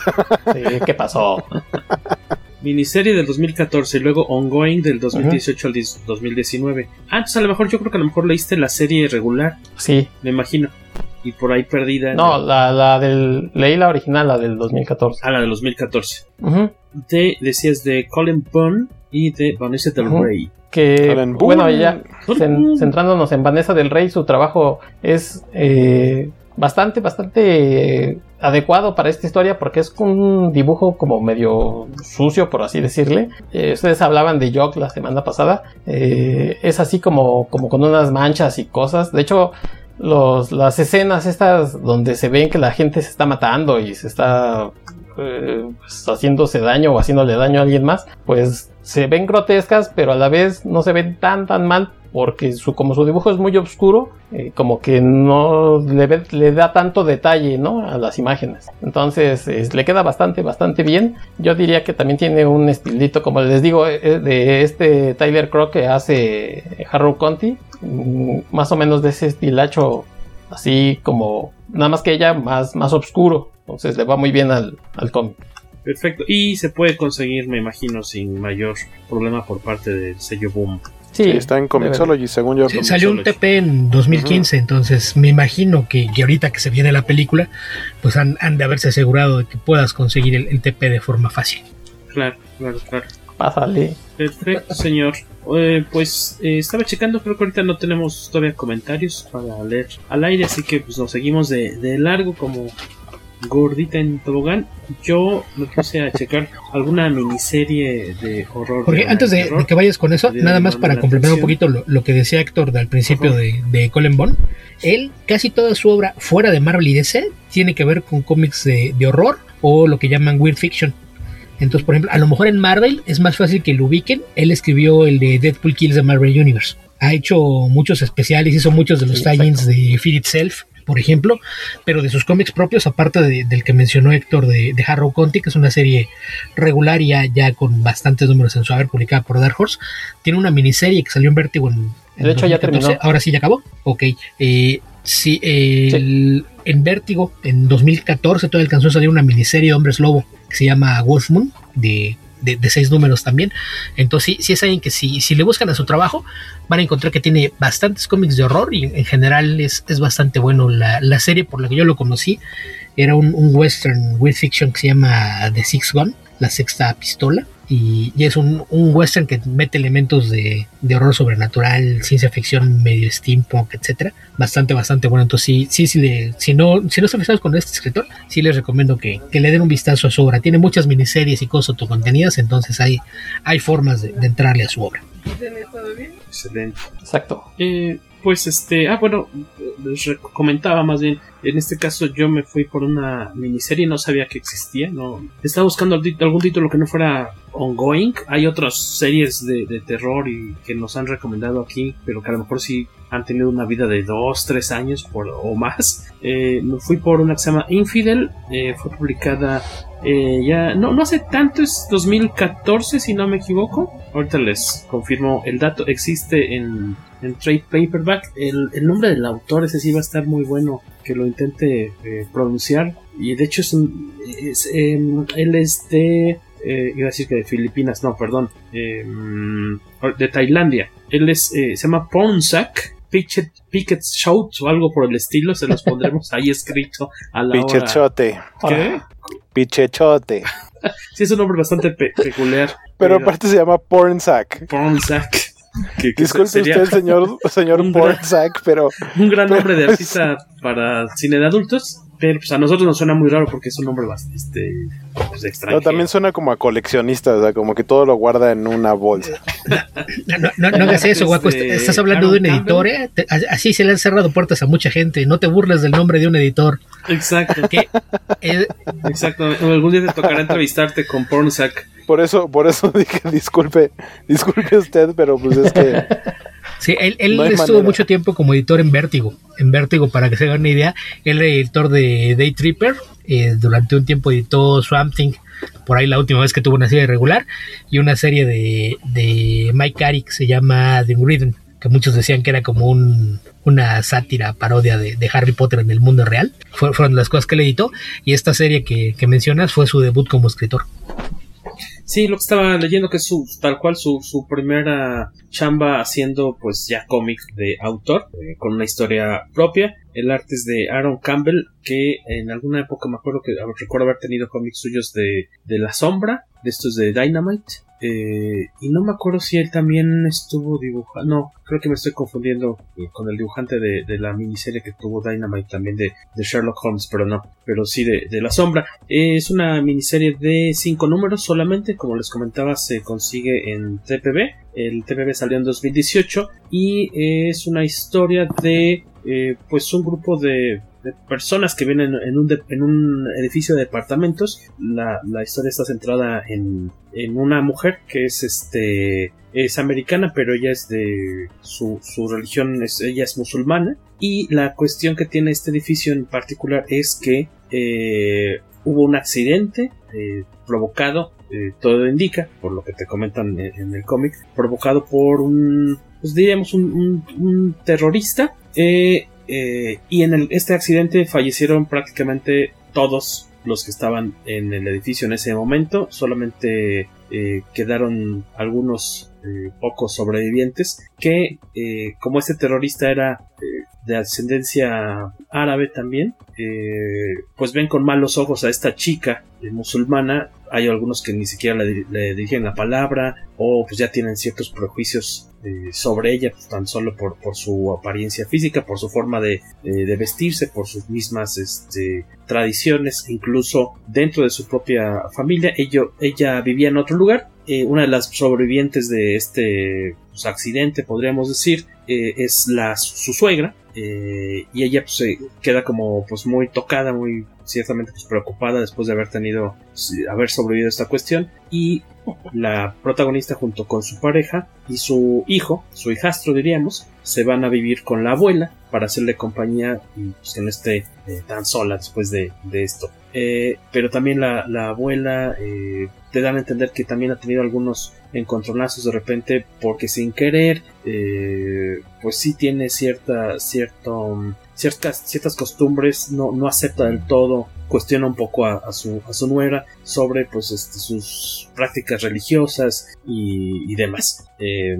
Sí, ¿qué pasó? Miniserie del 2014 y luego ongoing del 2018 al 10 2019. Ah, entonces a lo mejor yo creo que a lo mejor leíste la serie regular, Sí. me imagino. Y por ahí perdida. No, el- la, la del. Leí la original, la del 2014. Ah, la de 2014. Ujú. De, decías de Colin Bunn y de Vanessa Del. Rey. Que, Alan bueno, Boone. ya cen- centrándonos en Vanessa del Rey, su trabajo es eh, bastante, bastante eh, adecuado para esta historia porque es un dibujo como medio sucio, por así decirle. Eh, ustedes hablaban de Jock la semana pasada. Eh, es así como, como con unas manchas y cosas. De hecho, las escenas estas donde se ven que la gente se está matando y se está eh, pues, haciéndose daño o haciéndole daño a alguien más, pues se ven grotescas, pero a la vez no se ven tan tan mal porque su, como su dibujo es muy oscuro, eh, como que no le, da tanto detalle ¿no? a las imágenes. Entonces es- le queda bastante, bastante bien. Yo diría que también tiene un estilito, como les digo, eh, de este Tyler Crow que hace Harrow Conti, mm, más o menos de ese estilacho, así como, nada más que ella más, más oscuro. Entonces le va muy bien al, al cómic. Perfecto. Y se puede conseguir, me imagino, sin mayor problema por parte del sello Boom. Sí, Sí, está en Comixology, según yo. Sí, salió un TP en 2015, entonces me imagino que, que ahorita que se viene la película, pues han, han de haberse asegurado de que puedas conseguir el, el TP de forma fácil. Claro, claro, claro. Pásale. Perfecto, señor. Eh, pues eh, estaba checando, creo que ahorita no tenemos todavía comentarios para leer al aire, así que pues nos seguimos de, de largo como gordita en tobogán. Yo me puse a checar alguna miniserie de horror. Porque antes de, terror. de que vayas con eso, nada más para complementar un poquito lo, lo que decía Héctor al principio de, de Colin Bond, él casi toda su obra fuera de Marvel y DC tiene que ver con cómics de, de horror o lo que llaman weird fiction. Entonces, por ejemplo, a lo mejor en Marvel es más fácil que lo ubiquen. Él escribió el de Deadpool Kills the Marvel Universe. Ha hecho muchos especiales, hizo muchos de los Sí, tie-ins de Feed Itself por ejemplo, pero de sus cómics propios, aparte del que mencionó Héctor de, de, Harrow Conti, que es una serie regular y ya, con bastantes números en su haber publicada por Dark Horse, tiene una miniserie que salió en Vertigo en... de hecho, ya terminó. Ahora sí, ya acabó. Ok. Eh, sí, en Vértigo, en 2014, todavía alcanzó a salir una miniserie de Hombres Lobo que se llama Wolfmoon, de de, seis números también. Entonces, si es alguien que si, si le buscan a su trabajo, van a encontrar que tiene bastantes cómics de horror y en general es, es bastante bueno. La, la, serie por la que yo lo conocí era un, un western weird fiction que se llama The Six Gun, la sexta pistola y, es un, western que mete elementos de, horror sobrenatural, ciencia ficción, medio steampunk, etcétera. Bastante, bastante bueno. Entonces, sí, sí, sí si no, si no están con este escritor, sí les recomiendo que, le den un vistazo a su obra. Tiene muchas miniseries y cosas autocontenidas, entonces hay, hay formas de, entrarle a su obra. Excelente. Exacto. Eh, pues este, ah, bueno, les comentaba más bien en este caso yo me fui por una miniserie, no sabía que existía, no estaba buscando algún título que no fuera ongoing. Hay otras series de, terror y que nos han recomendado aquí, pero que a lo mejor sí han tenido una vida de dos, tres años por, o más. Eh, me fui por una que se llama Infidel, eh, fue publicada eh, ya, no, no hace tanto, es 2014 si no me equivoco. Ahorita les confirmo el dato, existe en trade paperback. El, nombre del autor, ese sí va a estar muy bueno que lo intente eh, pronunciar. Y de hecho es un. Em, él es de. Eh, iba a decir que de Filipinas, no, perdón. Em, de Tailandia. Él es. Eh, se llama Ponsak. Picket Shout o algo por el estilo, se los pondremos ahí escrito a la Pichechote. ¿Qué? Pichechote. sí, es un nombre bastante peculiar. Pero, aparte se llama Pornsack. Pornsack. Disculpe usted, señor, señor un pero. Un gran nombre de artista para cine de adultos. Pero pues a nosotros nos suena muy raro porque es un nombre bastante este, pues, extraño. también suena como a coleccionista, o sea, como que todo lo guarda en una bolsa. No, no, no, hagas eso, guaco. Estás hablando de un editor, ¿eh? Así se le han cerrado puertas a mucha gente. No te burles del nombre de un editor. Exacto. Exacto. Algún día te tocará entrevistarte con Pornsack. Por eso, por eso dije, disculpe, disculpe usted, pero pues es que. Sí, él, estuvo mucho tiempo como editor en Vértigo. En Vértigo, para que se hagan una idea, él era editor de Day Tripper. Eh, durante un tiempo editó Swamp Thing, por ahí la última vez que tuvo una serie regular. Y una serie de, de Mike Carey que se llama The Rhythm, que muchos decían que era como un, una sátira, parodia de, Harry Potter en el mundo real. fueron las cosas que él editó. Y esta serie que, que mencionas fue su debut como escritor. Sí, lo que estaba leyendo que es su, tal cual su, su primera chamba haciendo pues ya cómic de autor, eh, con una historia propia. El arte es de Aaron Campbell, que en alguna época me acuerdo que recuerdo haber tenido cómics suyos de, de La Sombra, de estos de Dynamite. Eh, y no me acuerdo si él también estuvo dibujando. No, creo que me estoy confundiendo eh, con el dibujante de, la miniserie que tuvo Dynamite también de, Sherlock Holmes, pero no, pero sí de, La Sombra. es una miniserie de cinco números solamente, como les comentaba, se consigue en TPB. El TPB salió en 2018 y es una historia de eh, pues un grupo de personas que vienen en un, en un edificio de departamentos. La, historia está centrada en, en, una mujer que es este es americana, pero ella es de su, su religión, es, ella es musulmana. Y la cuestión que tiene este edificio en particular es que eh, hubo un accidente eh, provocado, eh, todo indica, por lo que te comentan en, el cómic, provocado por un, pues diríamos, un, un terrorista eh, eh, y en este accidente fallecieron prácticamente todos los que estaban en el edificio en ese momento. Solamente eh, quedaron algunos eh, pocos sobrevivientes que, como este terrorista era de ascendencia árabe también, pues ven con malos ojos a esta chica musulmana. Hay algunos que ni siquiera le, le dirigen la palabra o pues ya tienen ciertos prejuicios eh, sobre ella pues, tan solo por, por, su apariencia física, por su forma de, de vestirse, por sus mismas este, tradiciones, incluso dentro de su propia familia. ella vivía en otro lugar. Eh, una de las sobrevivientes de este pues, accidente, podríamos decir, eh, es la, su suegra. Y ella pues, se queda como pues muy tocada, muy ciertamente pues, preocupada después de haber tenido, haber sobrevivido a esta cuestión. Y la protagonista junto con su pareja y su hijo, su hijastro diríamos, se van a vivir con la abuela para hacerle compañía y pues, que no esté eh, tan sola después de, de esto. Eh, pero también la, la abuela eh, te dan a entender que también ha tenido algunos encontronazos de repente porque sin querer eh, pues sí tiene cierta cierto ciertas ciertas costumbres no, no acepta del todo cuestiona un poco a, su a su nuera sobre pues este, sus prácticas religiosas y, demás eh,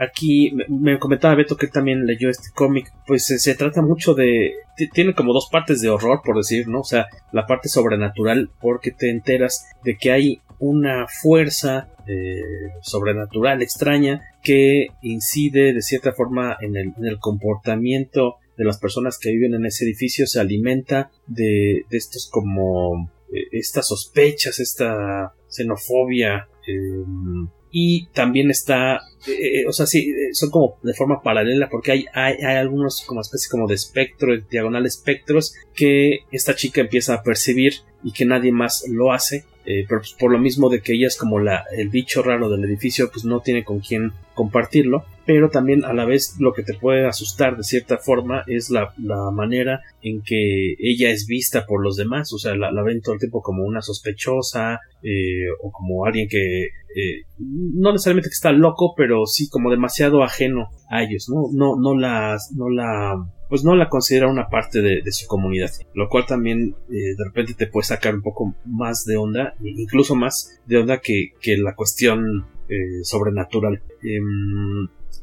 Aquí me, me comentaba Beto que él también leyó este cómic, pues se trata mucho de... Tiene como dos partes de horror, por decir, ¿no? O sea, la parte sobrenatural, porque te enteras de que hay una fuerza eh, sobrenatural extraña que incide de cierta forma en el, en el, comportamiento de las personas que viven en ese edificio, se alimenta de, estos como eh, estas sospechas, esta xenofobia, eh, y también está, o sea, sí, son como de forma paralela porque hay, hay, hay, algunos como especie como de espectro, diagonal espectros que esta chica empieza a percibir y que nadie más lo hace. Eh, pero pues por lo mismo de que ella es como la, el bicho raro del edificio, pues no tiene con quién compartirlo, pero también a la vez lo que te puede asustar de cierta forma es la, la manera en que ella es vista por los demás, o sea, la, la ven todo el tiempo como una sospechosa eh, o como alguien que eh, no necesariamente que está loco, pero sí como demasiado ajeno a ellos, ¿no? No, no la, no la, pues no la considera una parte de, su comunidad, lo cual también eh, de repente te puede sacar un poco más de onda, incluso más de onda que, que la cuestión eh, sobrenatural. Eh,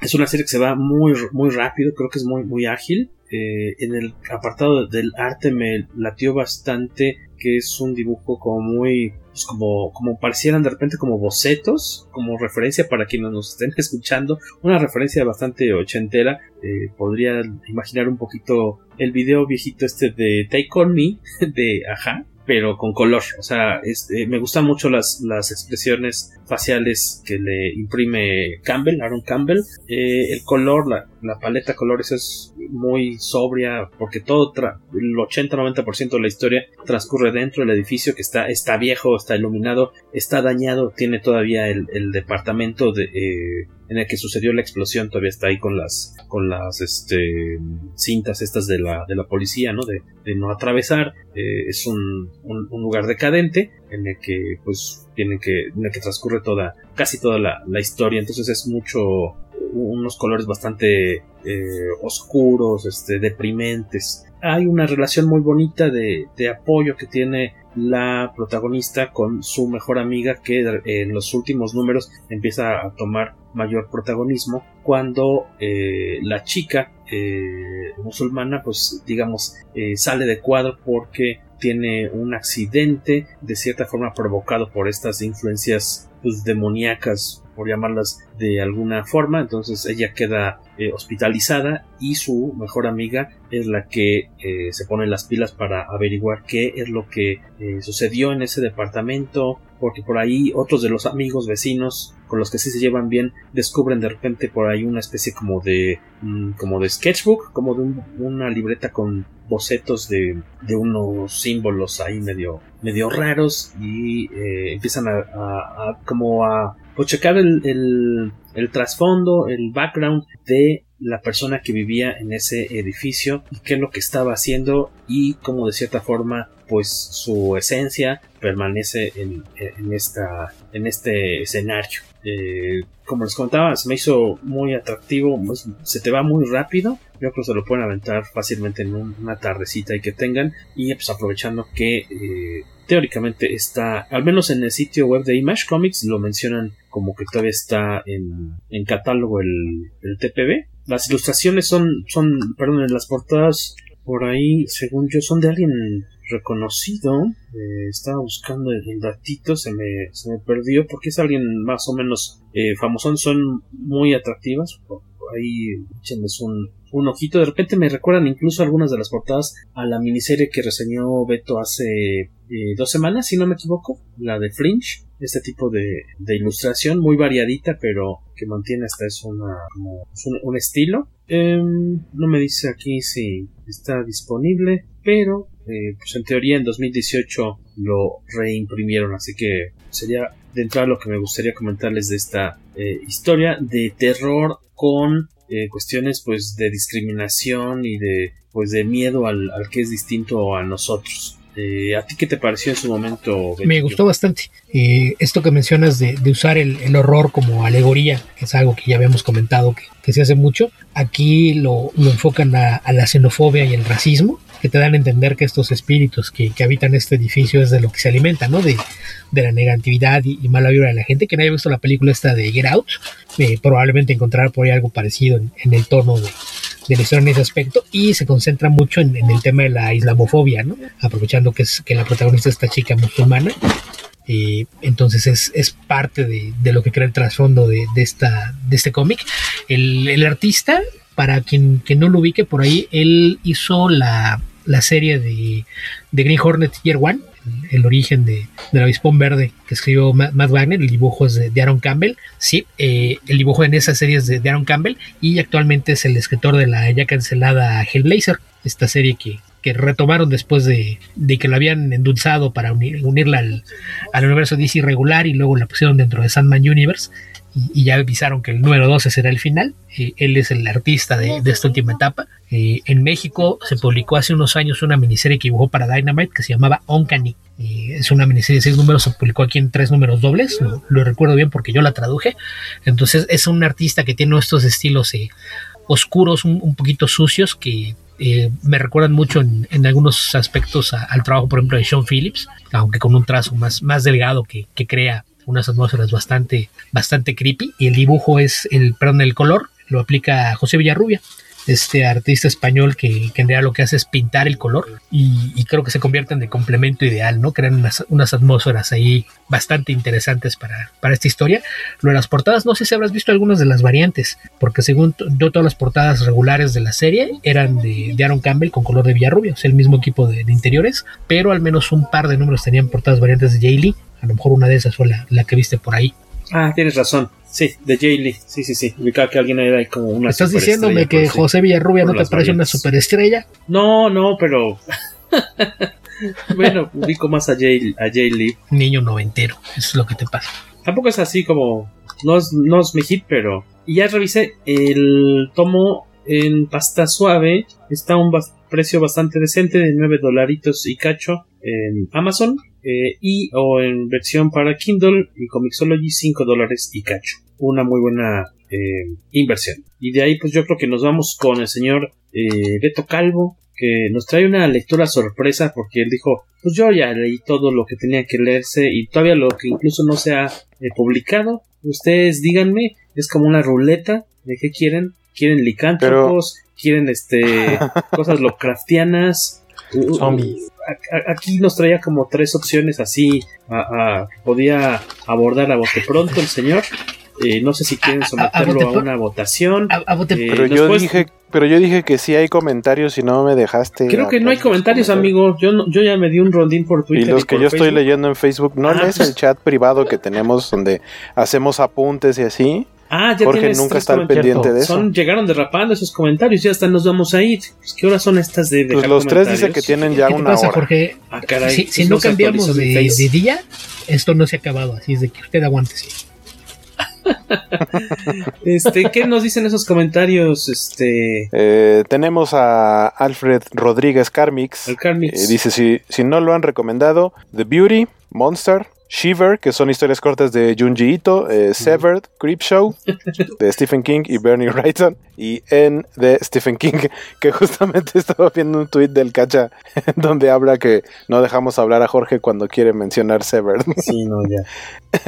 es una serie que se va muy, muy rápido, creo que es muy, muy ágil. Eh, en el apartado del arte me latió bastante que es un dibujo como muy pues como como parecieran de repente como bocetos como referencia para quienes nos estén escuchando una referencia bastante ochentera eh, podría imaginar un poquito el video viejito este de Take On Me de Aja pero con color. O sea, este, me gustan mucho las, las expresiones faciales que le imprime Campbell, Aaron Campbell. Eh, el color, la, la, paleta de colores es muy sobria porque todo, el 80-90% de la historia transcurre dentro del edificio que está, está viejo, está iluminado, está dañado, tiene todavía el, departamento de... Eh, en el que sucedió la explosión todavía está ahí con las con las este cintas estas de la de la policía no de, de no atravesar eh, es un, lugar decadente en el que pues tienen que en el que transcurre toda casi toda la, la historia. Entonces es mucho unos colores bastante eh, oscuros este deprimentes hay una relación muy bonita de, apoyo que tiene la protagonista con su mejor amiga que en los últimos números empieza a tomar mayor protagonismo cuando eh, la chica eh, musulmana pues digamos eh, sale de cuadro porque tiene un accidente de cierta forma provocado por estas influencias pues, demoníacas por llamarlas de alguna forma entonces ella queda eh, hospitalizada y su mejor amiga es la que eh, se pone las pilas para averiguar qué es lo que eh, sucedió en ese departamento porque por ahí otros de los amigos vecinos con los que sí se llevan bien descubren de repente por ahí una especie como de mm, como de sketchbook como de un, una libreta con bocetos de, unos símbolos ahí medio medio raros y eh, empiezan a, a, como a pues checar el, el, trasfondo, el background de la persona que vivía en ese edificio y qué es lo que estaba haciendo y cómo de cierta forma pues su esencia permanece en, este escenario. Eh, como les contaba me hizo muy atractivo pues, se te va muy rápido yo creo que se lo pueden aventar fácilmente en un, una tardecita y que tengan y pues aprovechando que eh, teóricamente está al menos en el sitio web de Image Comics lo mencionan como que todavía está en, en catálogo el, el TPB las ilustraciones son, son, perdón, en las portadas por ahí, según yo, son de alguien reconocido. Eh, estaba buscando el, datito, se me, se me perdió porque es alguien más o menos eh, famosón, son muy atractivas. Ahí, échenles un, un ojito. De repente me recuerdan incluso algunas de las portadas a la miniserie que reseñó Beto hace eh, dos semanas, si no me equivoco, la de Fringe. Este tipo de, de ilustración muy variadita, pero que mantiene hasta eso una, como, un, estilo. Eh, no me dice aquí si está disponible, pero eh, pues en teoría en 2018 lo reimprimieron, así que sería de entrada lo que me gustaría comentarles de esta eh, historia de terror con eh, cuestiones pues de discriminación y de pues de miedo al, al que es distinto a nosotros. Eh, ¿A ti qué te pareció en su momento? Me gustó bastante. Eh, esto que mencionas de, de usar el, el, horror como alegoría, que es algo que ya habíamos comentado que, que se hace mucho, aquí lo, lo enfocan a, a, la xenofobia y el racismo, que te dan a entender que estos espíritus que, que habitan este edificio es de lo que se alimenta, ¿no? De, de la negatividad y, y, mala vibra de la gente. Que no haya visto la película esta de Get Out, eh, probablemente encontrará por ahí algo parecido en, en el tono de, de la historia en ese aspecto y se concentra mucho en, en, el tema de la islamofobia, ¿no? Aprovechando que, es, que la protagonista es esta chica musulmana. Eh, entonces es, es parte de, de, lo que crea el trasfondo de, de, esta, de este cómic. El, el, artista, para quien, no lo ubique por ahí, él hizo la, serie de, Green Hornet Year One, el origen de, del avispón verde que escribió Matt Wagner, el dibujo es de, Aaron Campbell, sí, eh, el dibujo en esa serie es de, Aaron Campbell y actualmente es el escritor de la ya cancelada Hellblazer, esta serie que, retomaron después de, de, que la habían endulzado para unir, unirla al, al, universo DC regular y luego la pusieron dentro de Sandman Universe y, ya avisaron que el número 12 será el final. Eh, él es el artista de, esta última etapa. Eh, en México se publicó hace unos años una miniserie que dibujó para Dynamite que se llamaba Uncanny. Eh, es una miniserie de seis números, se publicó aquí en tres números dobles, lo, recuerdo bien porque yo la traduje. Entonces es un artista que tiene estos estilos eh, oscuros, un, poquito sucios, que me recuerdan mucho en, algunos aspectos al trabajo, por ejemplo, de Sean Phillips, aunque con un trazo más, más delgado que, que crea unas atmósferas bastante, bastante creepy. Y el dibujo es el, perdón, el color lo aplica José Villarrubia, este artista español que, que, en realidad lo que hace es pintar el color y, creo que se convierten de complemento ideal, ¿no? Crean unas, unas, atmósferas ahí bastante interesantes para, para esta historia. Lo de las portadas, no sé si habrás visto algunas de las variantes, porque según yo todas las portadas regulares de la serie eran de, de Aaron Campbell con color de Villarrubia, o sea, el mismo equipo de, interiores, pero al menos un par de números tenían portadas variantes de Jay Lee. A lo mejor una de esas fue la, la que viste por ahí. Ah, tienes razón. Sí, de Jay Lee. Sí, sí, sí. Ubicaba que alguien era ahí como una. ¿Estás diciéndome que José Villarrubia no te parece una superestrella? No, no, pero. bueno, ubico más a Jay, a Jay Lee. Niño noventero, eso es lo que te pasa. Tampoco es así como. No es, no es mi hit, pero. Y ya revisé el tomo en pasta suave. Está a un precio bastante decente de 9 dolaritos y cacho en Amazon. Eh, y o en versión para Kindle y Comixology 5 dólares y cacho. Una muy buena eh, inversión. Y de ahí pues yo creo que nos vamos con el señor eh, Beto Calvo que nos trae una lectura sorpresa porque él dijo pues yo ya leí todo lo que tenía que leerse y todavía lo que incluso no se ha publicado. Ustedes díganme, es como una ruleta de qué quieren. ¿Quieren licántropos? Pero... ¿Quieren este cosas Lovecraftianas? Zombies. Aquí nos traía como tres opciones así. A, a, podía abordar a bote pronto el señor. Eh, no sé si quieren someterlo a, a, a una votación. Eh, pero yo puedes... dije, pero yo dije que sí hay comentarios y no me dejaste. Creo que no hay comentarios, amigo. Yo no, yo ya me di un rondín por Twitter. Y los y que yo Facebook. estoy leyendo en Facebook, ¿no ah, lees pues... el chat privado que tenemos donde hacemos apuntes y así? Ah, ya Jorge nunca está al pendiente de eso. Son, llegaron derrapando esos comentarios y hasta nos vamos a ir. Pues, ¿Qué horas son estas de Pues los tres dicen que tienen ya una pasa, hora. Jorge? Ah, caray, si, si no cambiamos de, de, día, esto no se ha acabado. Así es de que usted aguante. Sí. este, ¿qué nos dicen esos comentarios? Este, eh, tenemos a Alfred Rodríguez Carmix. El Carmix. Eh, dice si, si no lo han recomendado, The Beauty, Monster, Shiver, que son historias cortas de Junji Ito, eh, Severed, Creepshow, de Stephen King y Bernie Wrightson, y en de Stephen King, que justamente estaba viendo un tweet del Cacha donde habla que no dejamos hablar a Jorge cuando quiere mencionar Severed. Sí, no, ya.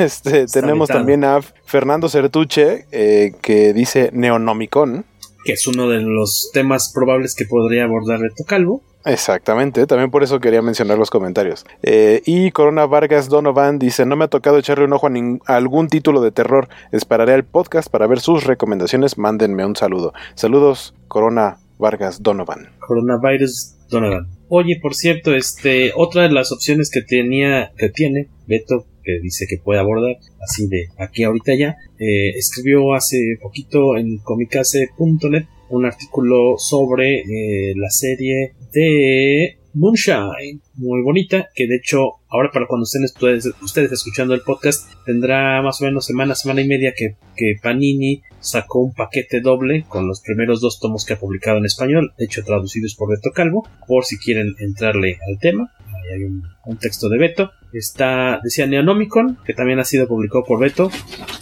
Este, tenemos también a Fernando Certuche, eh, que dice Neonomicon. Que es uno de los temas probables que podría abordar Reto Calvo. Exactamente, también por eso quería mencionar los comentarios. Eh, y Corona Vargas Donovan dice, no me ha tocado echarle un ojo a, a, algún título de terror, esperaré al podcast para ver sus recomendaciones, mándenme un saludo. Saludos, Corona Vargas Donovan. Coronavirus Donovan. Oye, por cierto, este, otra de las opciones que tenía, que tiene Beto, que dice que puede abordar, así de aquí ahorita ya, eh, escribió hace poquito en comicase.net un artículo sobre eh, la serie de Moonshine, muy bonita, que de hecho ahora para cuando estén ustedes, ustedes escuchando el podcast tendrá más o menos semana, semana y media que, que Panini sacó un paquete doble con los primeros dos tomos que ha publicado en español, de hecho traducidos por Beto Calvo, por si quieren entrarle al tema. Ahí hay un, un texto de Beto. Está, decía Neonomicon, que también ha sido publicado por Beto.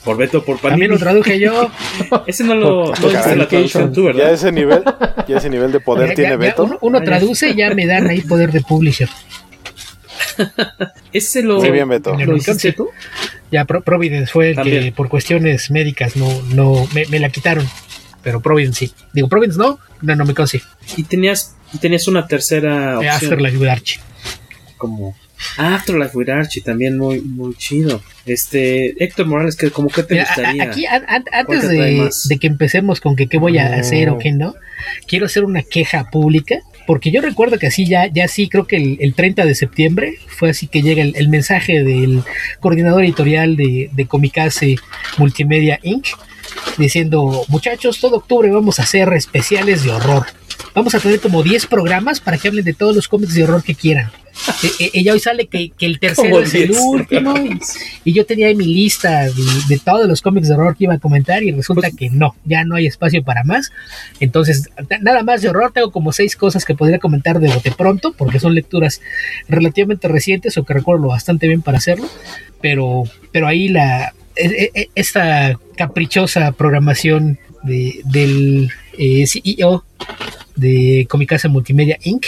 Por Beto, por Panini. También lo traduje yo. Ese no lo no hiciste la traducción tú, ¿verdad? Ya ese nivel, ya ese nivel de poder Ya- tiene ya- ya Beto. uno, uno traduce y ya me dan ahí poder de publisher. Ese lo, Muy bien, Beto. ¿lo hiciste tú? Ya Pro- Providence fue el que por cuestiones médicas no, no me, me la quitaron. Pero Providence sí. Digo, Providence no, no, no me consigo. Y tenías, y tenías una tercera opción. Afterlife with Archie. Como Ah, Afterlife with Archie también muy muy chido. Este Héctor Morales que como que te Mira, gustaría. aquí, an- an- ¿Cuál antes de, que empecemos con que qué voy a No. hacer o qué no, quiero hacer una queja pública, porque yo recuerdo que así ya, ya sí, creo que el, el 30 de septiembre fue así que llega el, el mensaje del coordinador editorial de, de Comicase Multimedia Inc. diciendo, muchachos, todo octubre vamos a hacer especiales de horror. Vamos a tener como 10 programas para que hablen de todos los cómics de horror que quieran. E- e- Ella hoy sale que, que el tercero es el 10 último. Y, y yo tenía ahí mi lista de, de todos los cómics de horror que iba a comentar y resulta que no, ya no hay espacio para más. Entonces, na- nada más de horror, tengo como seis cosas que podría comentar de bote pronto, porque son lecturas relativamente recientes o que recuerdo bastante bien para hacerlo. Pero, pero ahí la e- esta caprichosa programación de, del eh, CEO de Comicasa Multimedia Inc.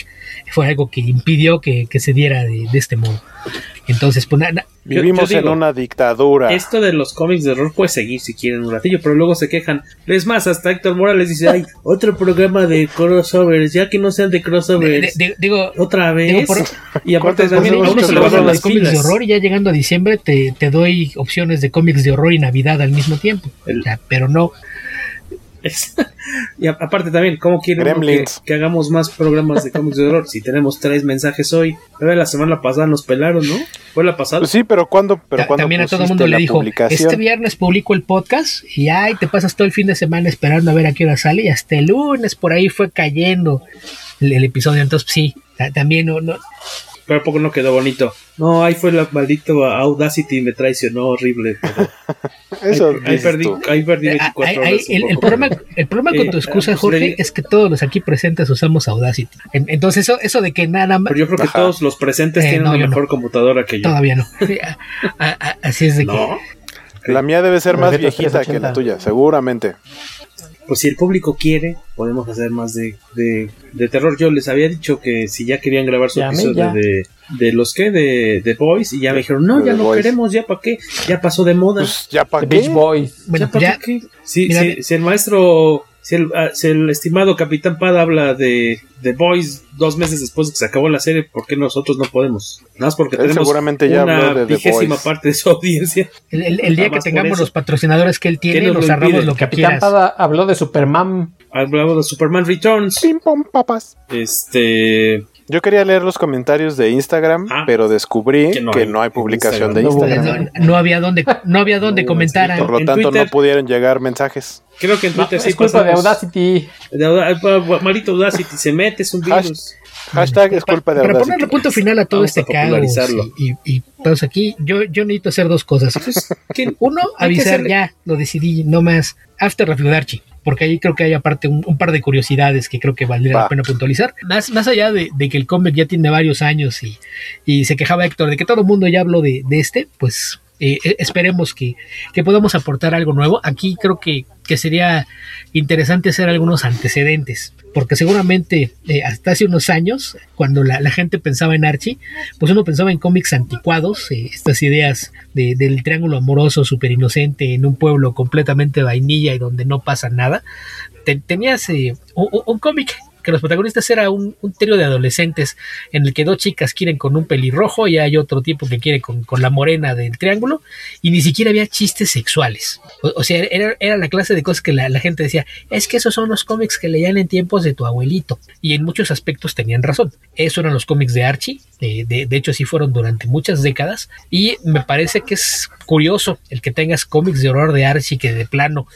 fue algo que impidió que, que se diera de, de este modo. Entonces, pues nada. Vivimos yo digo, en una dictadura. Esto de los cómics de horror puede seguir si quieren un ratillo, pero luego se quejan. Es más, hasta Héctor Morales dice, ay, otro programa de crossovers, ya que no sean de crossovers. de- de- digo, otra vez. digo, por- y aparte ¿Cuántas también uno se le los cómics de horror y ya llegando a diciembre te, te doy opciones de cómics de horror y Navidad al mismo tiempo. El- O sea, pero no. Es- y a- aparte también, ¿cómo quieren que, hagamos más programas de cómics de horror? Si tenemos tres mensajes hoy. Pero la semana pasada nos pelaron, ¿no? ¿Fue la pasada? Pues sí, pero ¿cuándo, pero Ta- cuándo También a todo el mundo le la dijo, este viernes publico el podcast y ay, te pasas todo el fin de semana esperando a ver a qué hora sale y hasta el lunes por ahí fue cayendo el, el episodio. Entonces sí, ta- también no, no, Pero ¿a poco no quedó bonito. No, ahí fue la maldito Audacity me traicionó horrible. Eso ahí, ahí perdí, tú. ahí perdí Eh, 24 ahí- horas. ahí un el, el problema, el problema con Eh, tu excusa, pues, Jorge, le- es que todos los aquí presentes usamos Audacity. En- Entonces, eso, eso de que nada más. Pero yo creo que Ajá. todos los presentes Eh, tienen no, una no. mejor computadora que yo. Todavía no. Así es de que. La mía debe ser más viejita que 380. la tuya, seguramente. Pues si el público quiere, podemos hacer más de, de, de terror. Yo les había dicho que si ya querían grabar su episodio de, de los que, de, de Boys, y ya me dijeron, no, ya no Boys. queremos, ya para qué, ya pasó de moda. Pues ya para qué. Beach Boys. Bueno, ¿Ya pa' ya, qué? Si, Mira, si- si el maestro, si el, ah, si el estimado Capitán Pad habla de The Boys dos meses después de que se acabó la serie, ¿por qué nosotros no podemos? Nada más porque Él tenemos seguramente ya una de vigésima Boys. parte de su audiencia. el, el- el día que tengamos los patrocinadores que él tiene, nos nos lo que Capitán. Pada habló de Superman. Hablamos de Superman Returns. Pim pom papas. Este. Yo quería leer los comentarios de Instagram, Ah. pero descubrí Que que no no hay publicación Instagram. de. Instagram. No, no había donde, no había donde No, Por lo En tanto, Twitter- no pudieron llegar mensajes. Creo que en Twitter sí es culpa de pasamos- Audacity. de Maldito Audacity, se mete, es un Hash- virus. Hashtag es culpa de Para Audacity. ponerle punto final a todo Vamos a este caos y, y, y todos aquí, yo, yo necesito hacer dos cosas. ¿Qué? Uno, avisar ya, lo decidí, no más. After Review porque ahí creo que hay aparte un, un par de curiosidades que creo que valdría Va. la pena puntualizar. Más, más allá de, de que el cómic ya tiene varios años y, y se quejaba Héctor de que todo el mundo ya habló de, de este, pues eh, eh, esperemos que, que podamos aportar algo nuevo. Aquí creo que, que sería interesante hacer algunos antecedentes, porque seguramente eh, hasta hace unos años, cuando la, gente pensaba en Archie, pues uno pensaba en cómics anticuados, eh, estas ideas de- del triángulo amoroso súper inocente en un pueblo completamente vainilla y donde no pasa nada. Te- tenías eh, un cómic que los protagonistas era un, un de adolescentes en el que dos chicas quieren con un pelirrojo y hay otro tipo que quiere con, con la morena del triángulo y ni siquiera había chistes sexuales. O, o sea, era, era la clase de cosas que la, la gente decía, es que esos son los cómics que leían en tiempos de tu abuelito. Y en muchos aspectos tenían razón. Eso eran los cómics de Archie, de, de, de hecho así fueron durante muchas décadas y me parece que es curioso el que tengas cómics de horror de Archie que de plano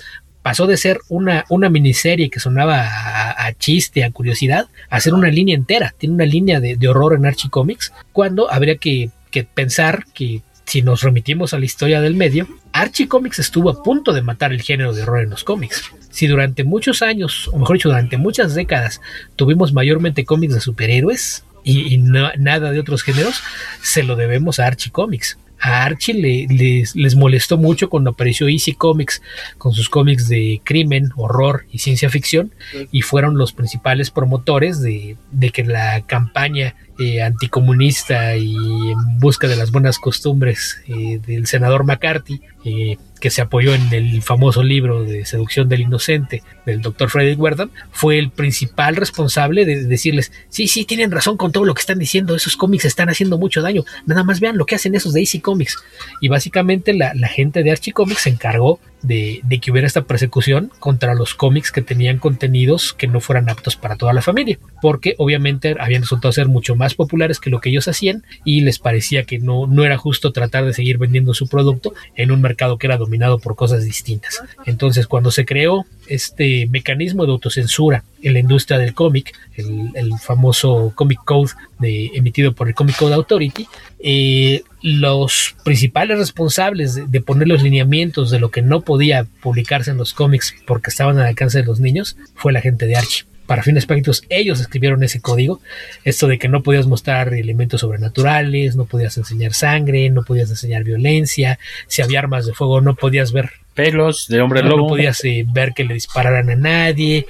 pasó de ser una, una miniserie que sonaba a, a chiste, a curiosidad, hacer una línea entera. Tiene una línea de, de horror en Archie Comics, cuando habría que, que pensar que si nos remitimos a la historia del medio, Archie Comics estuvo a punto de matar el género de horror en los cómics. Si durante muchos años, o mejor dicho, durante muchas décadas, tuvimos mayormente cómics de superhéroes y, nada de otros géneros, se lo debemos a Archie Comics. A Archie le- les, les molestó mucho cuando apareció Easy Comics con sus cómics de crimen, horror y ciencia ficción y fueron los principales promotores de, que la campaña eh, anticomunista y en busca de las buenas costumbres eh, del senador McCarthy, eh, que se apoyó en el famoso libro de Seducción del Inocente del doctor Frederick Wertham, fue el principal responsable de decirles, sí, sí, tienen razón con todo lo que están diciendo, esos cómics están haciendo mucho daño, nada más vean lo que hacen esos de Easy Comics. Y básicamente la, gente de Archie Comics se encargó de, de que hubiera esta persecución contra los cómics que tenían contenidos que no fueran aptos para toda la familia, porque obviamente habían resultado ser mucho más populares que lo que ellos hacían y les parecía que no, no era justo tratar de seguir vendiendo su producto en un mercado que era dominado por cosas distintas. Entonces, cuando se creó este mecanismo de autocensura en la industria del cómic, el, famoso Comic Code de- emitido por el Comic Code Authority, eh, los principales responsables de poner los lineamientos de lo que no podía publicarse en los cómics porque estaban al alcance de los niños fue la gente de Archie. Para fines prácticos, ellos escribieron ese código. Esto de que no podías mostrar elementos sobrenaturales, no podías enseñar sangre, no podías enseñar violencia, si había armas de fuego no podías ver Pelos de hombre no, lobo. no podías eh, ver que le dispararan a nadie.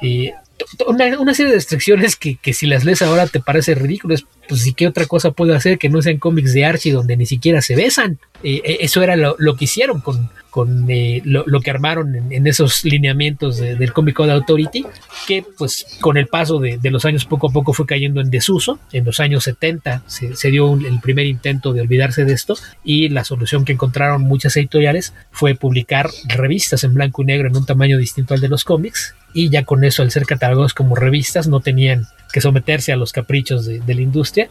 eh, una, una serie de restricciones que, que si las lees ahora te parece ridículas. Pues sí, ¿qué otra cosa puede hacer que no sean cómics de Archie donde ni siquiera se besan? Eh, eh, eso era lo, lo que hicieron con, con eh, lo, que armaron en, esos lineamientos de- del Comic Code Authority, que pues con el paso de, los años poco a poco fue cayendo en desuso. En los años 70 se, dio el primer intento de olvidarse de esto y la solución que encontraron muchas editoriales fue publicar revistas en blanco y negro en un tamaño distinto al de los cómics y ya con eso al ser catalogados como revistas no tenían que someterse a los caprichos de, la industria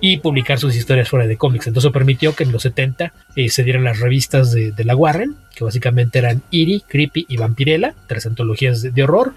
y publicar sus historias fuera de cómics. Entonces permitió que en los 70 eh, se dieran las revistas de, la Warren, que básicamente eran Eerie, Creepy y Vampirella, tres antologías de, de horror.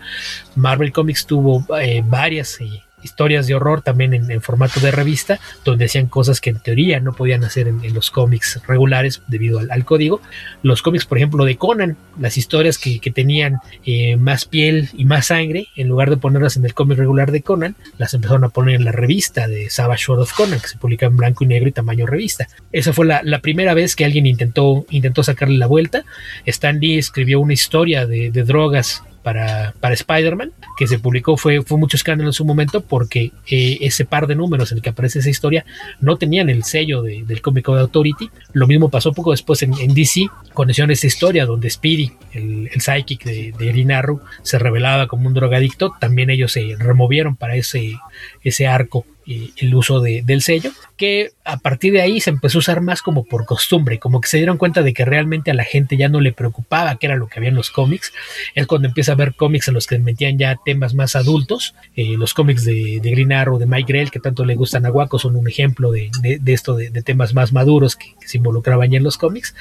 Marvel Comics tuvo eh, varias eh, historias de horror también en, formato de revista, donde hacían cosas que en teoría no podían hacer en, los cómics regulares debido al, código. Los cómics, por ejemplo, de Conan, las historias que, tenían eh, más piel y más sangre, en lugar de ponerlas en el cómic regular de Conan, las empezaron a poner en la revista de Savage Sword of Conan, que se publica en blanco y negro y tamaño revista. Esa fue la, primera vez que alguien intentó, intentó sacarle la vuelta. Stan Lee escribió una historia de drogas para, para Spider-Man, que se publicó, fue, fue mucho escándalo en su momento porque eh, ese par de números en el que aparece esa historia no tenían el sello de- del Comic Code Authority. Lo mismo pasó poco después en, en DC, hicieron esta historia donde Speedy, el, el psychic de, de Arrow, se revelaba como un drogadicto. También ellos se removieron para ese, ese arco el uso de- del sello, que a partir de ahí se empezó a usar más como por costumbre, como que se dieron cuenta de que realmente a la gente ya no le preocupaba qué era lo que había en los cómics, es cuando empieza a ver cómics en los que metían ya temas más adultos, eh, los cómics de, de Green Arrow, de Mike Grell, que tanto le gustan a Waco, son un ejemplo de, esto, de, temas más maduros que, se involucraban ya en los cómics,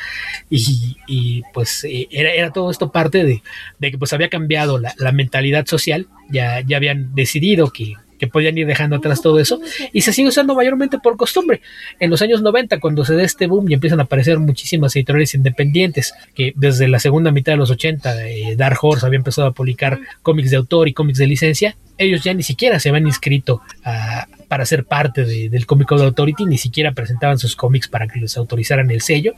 y, y, pues eh, era, todo esto parte de, de que pues había cambiado la, la mentalidad social, ya, ya habían decidido que que podían ir dejando atrás todo eso y se sigue usando mayormente por costumbre. En los años 90, cuando se da este boom y empiezan a aparecer muchísimas editoriales independientes, que desde la segunda mitad de los 80, eh, Dark Horse había empezado a publicar cómics de autor y cómics de licencia, ellos ya ni siquiera se habían inscrito a- para ser parte de- del Comic Code Authority, ni siquiera presentaban sus cómics para que les autorizaran el sello.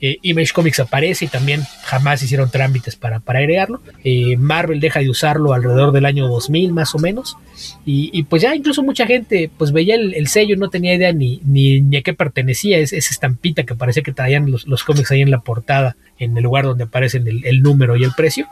Eh, Image Comics aparece y también jamás hicieron trámites para, para agregarlo. Eh, Marvel deja de usarlo alrededor del año 2000 más o menos. Y, pues ya incluso mucha gente pues veía el, el sello no tenía idea ni, ni, ni a qué pertenecía es, esa estampita que parecía que traían los, los cómics ahí en la portada, en el lugar donde aparecen el, número y el precio.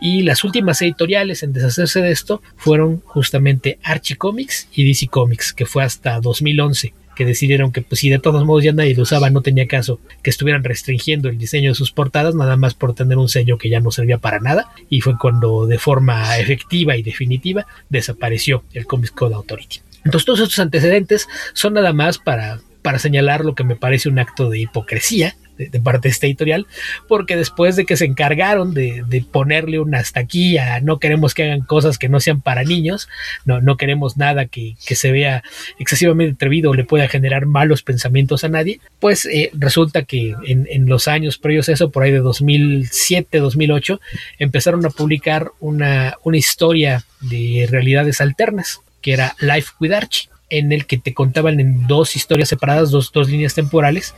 Y las últimas editoriales en deshacerse de esto fueron justamente Archie Comics y DC Comics, que fue hasta 2011 que decidieron que pues si de todos modos ya nadie lo usaba, no tenía caso que estuvieran restringiendo el diseño de sus portadas, nada más por tener un sello que ya no servía para nada, y fue cuando de forma efectiva y definitiva desapareció el Comics Code Authority. Entonces todos estos antecedentes son nada más para para señalar lo que me parece un acto de hipocresía de, parte de esta editorial, porque después de que se encargaron de, ponerle un hasta aquí no queremos que hagan cosas que no sean para niños, no, no queremos nada que, se vea excesivamente atrevido o le pueda generar malos pensamientos a nadie, pues eh, resulta que en, en, los años previos a eso, por ahí de 2007, 2008, empezaron a publicar una, una historia de realidades alternas, que era Life with Archie en el que te contaban en dos historias separadas, dos, dos líneas temporales,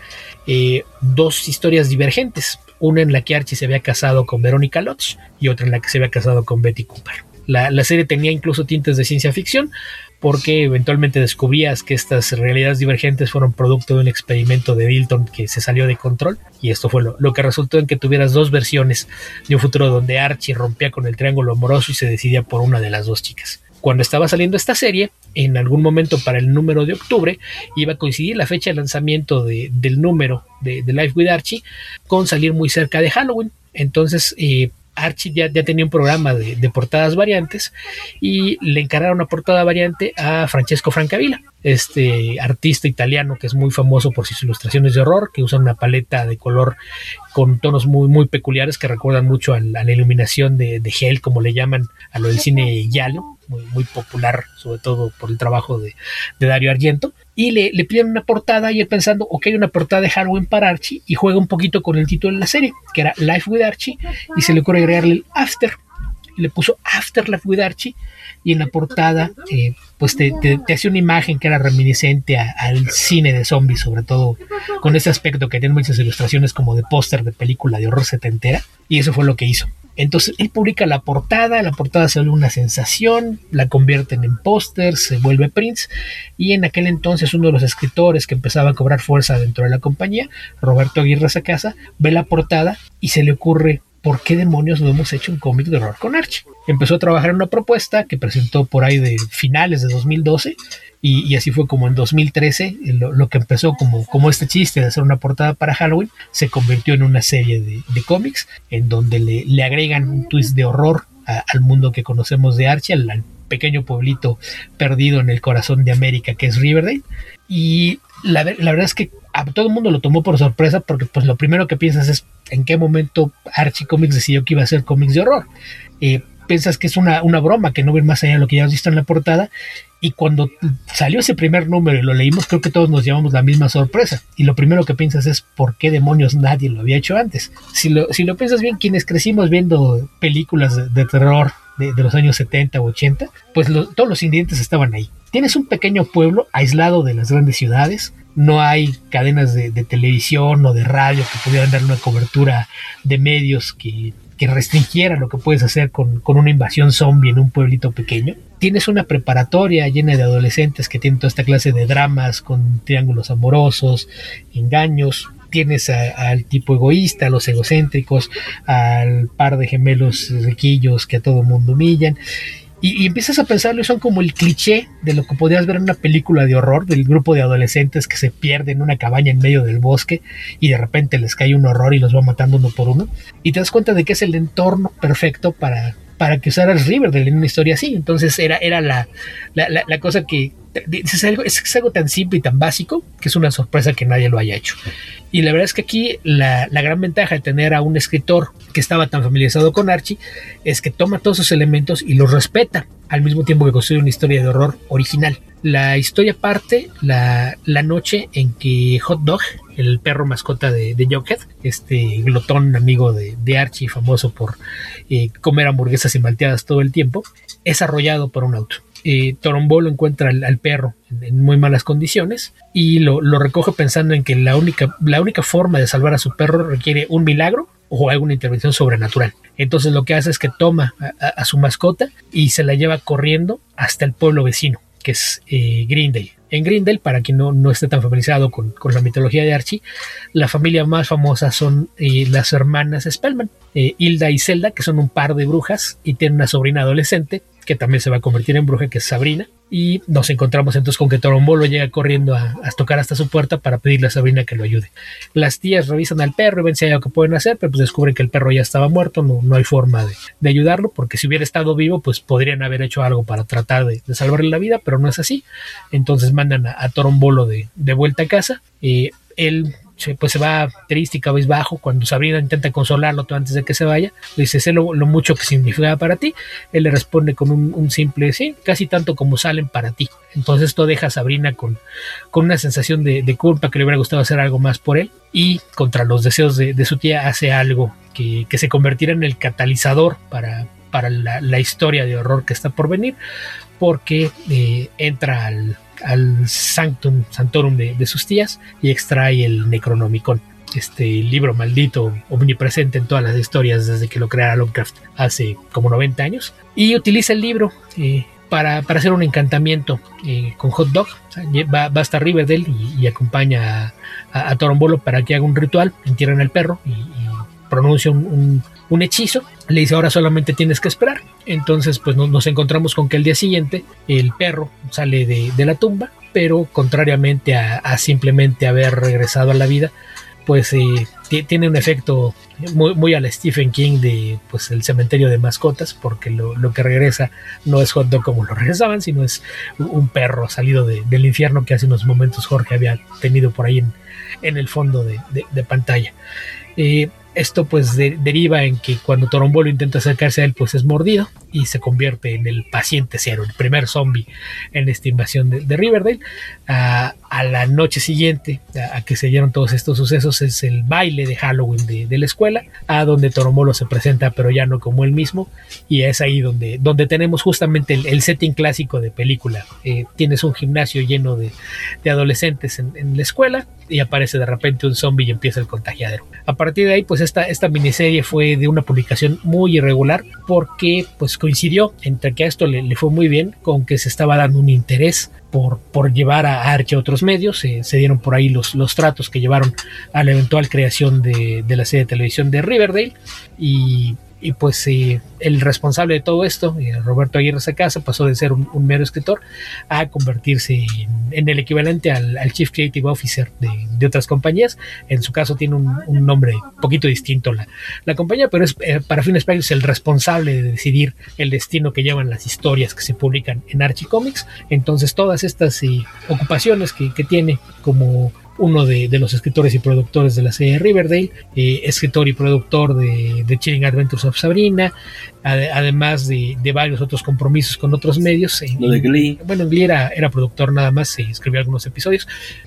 eh, dos historias divergentes. Una en la que Archie se había casado con Veronica Lodge y otra en la que se había casado con Betty Cooper. La, la, serie tenía incluso tintes de ciencia ficción porque eventualmente descubrías que estas realidades divergentes fueron producto de un experimento de Dilton que se salió de control y esto fue lo, lo, que resultó en que tuvieras dos versiones de un futuro donde Archie rompía con el triángulo amoroso y se decidía por una de las dos chicas cuando estaba saliendo esta serie, en algún momento para el número de octubre, iba a coincidir la fecha de lanzamiento del número de, Life with Archie con salir muy cerca de Halloween. Entonces, eh, Archie ya, tenía un programa de, portadas variantes y le encargaron una portada variante a Francesco Francavilla, este artista italiano que es muy famoso por sus ilustraciones de horror, que usa una paleta de color con tonos muy, muy peculiares que recuerdan mucho a la, iluminación de, de, Hell, como le llaman a lo del cine Yalo, muy, popular, sobre todo por el trabajo de, de Dario Argento y le, le, piden una portada y él pensando, ok, una portada de Halloween para Archie y juega un poquito con el título de la serie, que era Life with Archie, y se le ocurre agregarle el After, y le puso After Life with Archie, y en la portada eh, pues te, te, hace una imagen que era reminiscente al cine de zombies, sobre todo con ese aspecto que tiene muchas ilustraciones como de póster de película de horror setentera, y eso fue lo que hizo. Entonces él publica la portada, la portada se vuelve una sensación, la convierten en póster, se vuelve Prince y en aquel entonces uno de los escritores que empezaba a cobrar fuerza dentro de la compañía, Roberto Aguirre Sacasa, ve la portada y se le ocurre ¿por qué demonios no hemos hecho un cómic de horror con Archie? Empezó a trabajar en una propuesta que presentó por ahí de finales de 2012 y, así fue como en 2013 lo, que empezó como, como este chiste de hacer una portada para Halloween se convirtió en una serie de, cómics en donde le, agregan un twist de horror al mundo que conocemos de Archie, al, pequeño pueblito perdido en el corazón de América que es Riverdale y la, la verdad es que todo el mundo lo tomó por sorpresa porque pues lo primero que piensas es en qué momento Archie Comics decidió que iba a hacer cómics de horror. Eh, piensas que es una, una broma, que no ven más allá de lo que ya has visto en la portada. Y cuando salió ese primer número y lo leímos, creo que todos nos llevamos la misma sorpresa. Y lo primero que piensas es por qué demonios nadie lo había hecho antes. Si lo, si lo piensas bien, quienes crecimos viendo películas de, terror de, los años 70 o 80, pues todos los ingredientes estaban ahí. Tienes un pequeño pueblo aislado de las grandes ciudades, no hay cadenas de, televisión o de radio que pudieran dar una cobertura de medios que, que restringiera lo que puedes hacer con, una invasión zombie en un pueblito pequeño. Tienes una preparatoria llena de adolescentes que tienen toda esta clase de dramas con triángulos amorosos, engaños. Tienes al tipo egoísta, a los egocéntricos, al par de gemelos riquillos que a todo mundo humillan y, empiezas a pensarlo y son como el cliché de lo que podrías ver en una película de horror, del grupo de adolescentes que se pierden en una cabaña en medio del bosque y de repente les cae un horror y los va matando uno por uno. Y te das cuenta de que es el entorno perfecto para, para que usaras Riverdale en una historia así. Entonces era, era la, la, cosa que es algo, tan simple y tan básico que es una sorpresa que nadie lo haya hecho. Y la verdad es que aquí la, gran ventaja de tener a un escritor que estaba tan familiarizado con Archie es que toma todos esos elementos y los respeta al mismo tiempo que construye una historia de horror original. La historia parte la, noche en que Hot Dog, el perro mascota de, de Jughead, este glotón amigo de, de Archie, famoso por eh, comer hamburguesas y malteadas todo el tiempo, es arrollado por un auto. Eh, Torombolo encuentra al, perro en, muy malas condiciones y lo, recoge pensando en que la única, la única forma de salvar a su perro requiere un milagro o alguna intervención sobrenatural. Entonces lo que hace es que toma a, su mascota y se la lleva corriendo hasta el pueblo vecino, que es eh, Grindel. En Grindel, para quien no, no esté tan familiarizado con, la mitología de Archie, la familia más famosa son eh, las hermanas Spellman, eh, Hilda y Zelda, que son un par de brujas y tienen una sobrina adolescente que también se va a convertir en bruja, que es Sabrina. y nos encontramos entonces con que Torombolo llega corriendo a, tocar hasta su puerta para pedirle a Sabrina que lo ayude. Las tías revisan al perro y ven si hay algo que pueden hacer, pero pues descubren que el perro ya estaba muerto, no, no hay forma de, ayudarlo, porque si hubiera estado vivo, pues podrían haber hecho algo para tratar de, salvarle la vida, pero no es así. Entonces mandan a, a Torombolo de, de, vuelta a casa. Eh, él pues se va triste y cabizbajo cuando Sabrina intenta consolarlo antes de que se vaya. Le dice, sé lo, mucho que significaba para ti. Él le responde con un, simple sí, casi tanto como salen para ti. Entonces esto deja a Sabrina con, con una sensación de, culpa que le hubiera gustado hacer algo más por él y contra los deseos de, su tía hace algo que, que, se convertirá en el catalizador para, para la, la, historia de horror que está por venir porque eh, entra al, al Sanctum Santorum de, sus tías y extrae el Necronomicon, este libro maldito omnipresente en todas las historias desde que lo creara Lovecraft hace como 90 años, y utiliza el libro eh, para, para, hacer un encantamiento eh, con Hot Dog. O va, va, hasta Riverdale y, acompaña a, a, a, para que haga un ritual, entierran al perro y, pronuncia un, un, un, hechizo. Le dice ahora solamente tienes que esperar. Entonces pues nos, nos encontramos con que el día siguiente el perro sale de, de la tumba, pero contrariamente a, simplemente haber regresado a la vida, pues eh, tiene un efecto muy, muy al Stephen King de pues el cementerio de mascotas, porque lo, lo, que regresa no es hot dog como lo regresaban, sino es un perro salido de, del infierno que hace unos momentos Jorge había tenido por ahí en, en el fondo de, de, de pantalla. Eh, esto pues de, deriva en que cuando Torombolo intenta acercarse a él pues es mordido y se convierte en el paciente cero, el primer zombie en esta invasión de, de Riverdale. Uh, a la noche siguiente a, a, que se dieron todos estos sucesos es el baile de Halloween de, de, la escuela, a donde Torombolo se presenta pero ya no como él mismo y es ahí donde, donde tenemos justamente el, el setting clásico de película. Eh, tienes un gimnasio lleno de, de adolescentes en, en, la escuela y aparece de repente un zombie y empieza el contagiadero. A partir de ahí pues esta, esta miniserie fue de una publicación muy irregular porque pues coincidió entre que a esto le, le fue muy bien con que se estaba dando un interés por, por, llevar a Archie a otros medios. Se dieron por ahí los, los, tratos que llevaron a la eventual creación de, de la serie de televisión de Riverdale. Y, y pues el responsable de todo esto, eh, Roberto Aguirre Sacasa, pasó de ser un, mero escritor a convertirse en, el equivalente al, Chief Creative Officer de, otras compañías. En su caso tiene un, un nombre poquito distinto la, la compañía, pero es eh, para fines prácticos el responsable de decidir el destino que llevan las historias que se publican en Archie Comics. Entonces todas estas eh, ocupaciones que tiene como uno de, de, los escritores y productores de la serie Riverdale, eh, escritor y productor de, de, Chilling Adventures of Sabrina, ad, además de, de, varios otros compromisos con otros medios. Eh, Lo de Glee. Bueno, Glee era, era productor nada más, eh, escribió algunos episodios.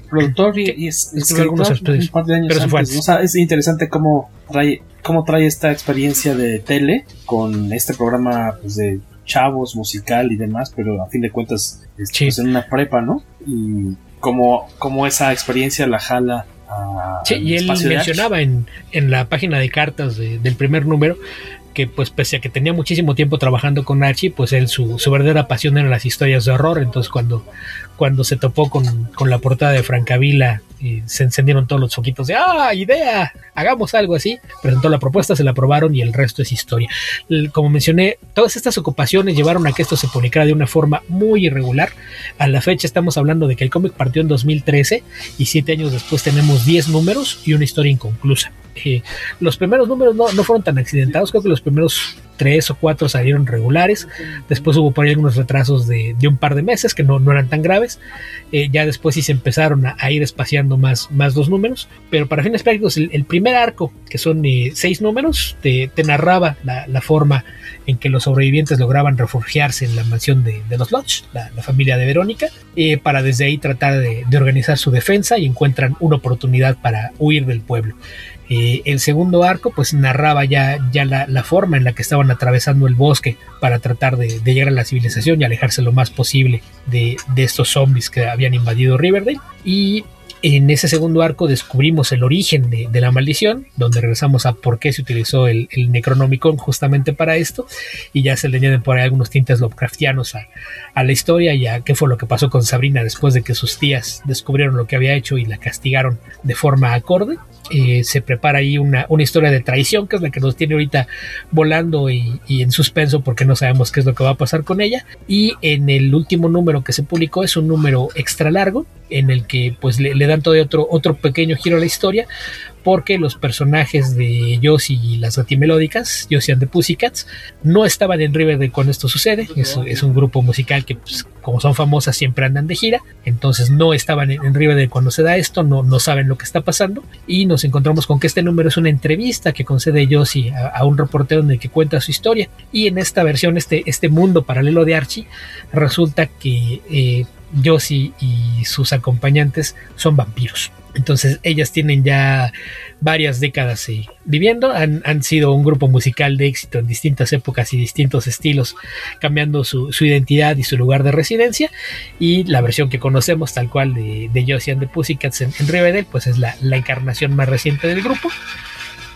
Productor y, y es, escribió algunos episodios. Un par de años pero antes, ¿no? o sea, es interesante cómo trae, cómo trae esta experiencia de tele con este programa pues, de chavos, musical y demás, pero a fin de cuentas es, sí. pues, en una prepa, ¿no? Y como, como esa experiencia la jala a, sí, y él mencionaba en, en, la página de cartas de, del primer número que pues pese a que tenía muchísimo tiempo trabajando con Archie, pues él su, su verdadera pasión eran las historias de horror, entonces cuando, cuando se topó con, con la portada de Francavila y se encendieron todos los foquitos de ¡ah, idea! Hagamos algo así. Presentó la propuesta, se la aprobaron y el resto es historia. Como mencioné, todas estas ocupaciones llevaron a que esto se publicara de una forma muy irregular. A la fecha estamos hablando de que el cómic partió en 2013 y siete años después tenemos 10 números y una historia inconclusa. Eh, los primeros números no, no fueron tan accidentados, creo que los primeros tres o cuatro salieron regulares. Después hubo por ahí algunos retrasos de, un par de meses que no, no eran tan graves. Eh, ya después sí se empezaron a, ir espaciando más, más los números. Pero para fines prácticos, el, primer arco, que son eh, seis números, te, narraba la, forma en que los sobrevivientes lograban refugiarse en la mansión de, los Lodge, la, la, familia de Verónica, eh, para desde ahí tratar de, de organizar su defensa y encuentran una oportunidad para huir del pueblo. Eh, el segundo arco pues narraba ya, ya la, la, forma en la que estaban atravesando el bosque para tratar de, llegar a la civilización y alejarse lo más posible de, de estos zombies que habían invadido Riverdale. Y en ese segundo arco descubrimos el origen de, la maldición, donde regresamos a por qué se utilizó el, el, Necronomicon justamente para esto, y ya se le añaden por ahí algunos tintes Lovecraftianos a, la historia y a qué fue lo que pasó con Sabrina después de que sus tías descubrieron lo que había hecho y la castigaron de forma acorde. Eh, se prepara ahí una, historia de traición, que es la que nos tiene ahorita volando y, en suspenso porque no sabemos qué es lo que va a pasar con ella. Y en el último número que se publicó es un número extra largo en el que pues le, le dan todo otro, otro pequeño giro a la historia porque los personajes de Josie y las gatimelódicas, Josie and the Pussycats, no estaban en Riverdale cuando esto sucede. Es, es un grupo musical que, pues, como son famosas, siempre andan de gira. Entonces no estaban en, en Riverdale cuando se da esto, no, no saben lo que está pasando. Y nos encontramos con que este número es una entrevista que concede Josie a, a un reportero en el que cuenta su historia. Y en esta versión, este, este mundo paralelo de Archie, resulta que eh, Josie y sus acompañantes son vampiros. Entonces ellas tienen ya varias décadas eh, viviendo, han, sido un grupo musical de éxito en distintas épocas y distintos estilos, cambiando su, identidad y su lugar de residencia. Y la versión que conocemos, tal cual de, de Josie and the Pussycats en, en Riverdale, pues es la encarnación más reciente del grupo.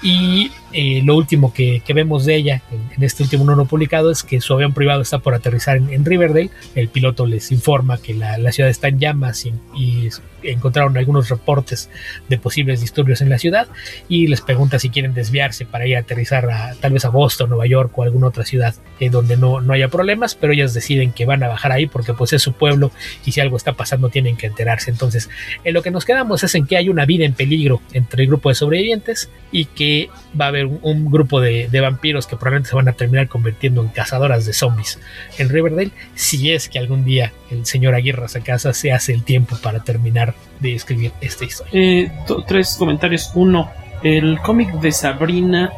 Y eh, lo último que, que, vemos de ella en, en, este último número publicado es que su avión privado está por aterrizar en, en Riverdale. El piloto les informa que la, la ciudad está en llamas y, y, encontraron algunos reportes de posibles disturbios en la ciudad y les pregunta si quieren desviarse para ir a aterrizar a, tal vez a Boston, Nueva York o alguna otra ciudad eh, donde no, no haya problemas, pero ellas deciden que van a bajar ahí porque pues es su pueblo y si algo está pasando tienen que enterarse. Entonces, en lo que nos quedamos es en que hay una vida en peligro entre el grupo de sobrevivientes y que va a haber un, grupo de, vampiros que probablemente se van a terminar convirtiendo en cazadoras de zombies en Riverdale, si es que algún día el señor Aguirre casa se hace el tiempo para terminar de escribir esta historia. Eh, tres comentarios. Uno, el cómic de Sabrina.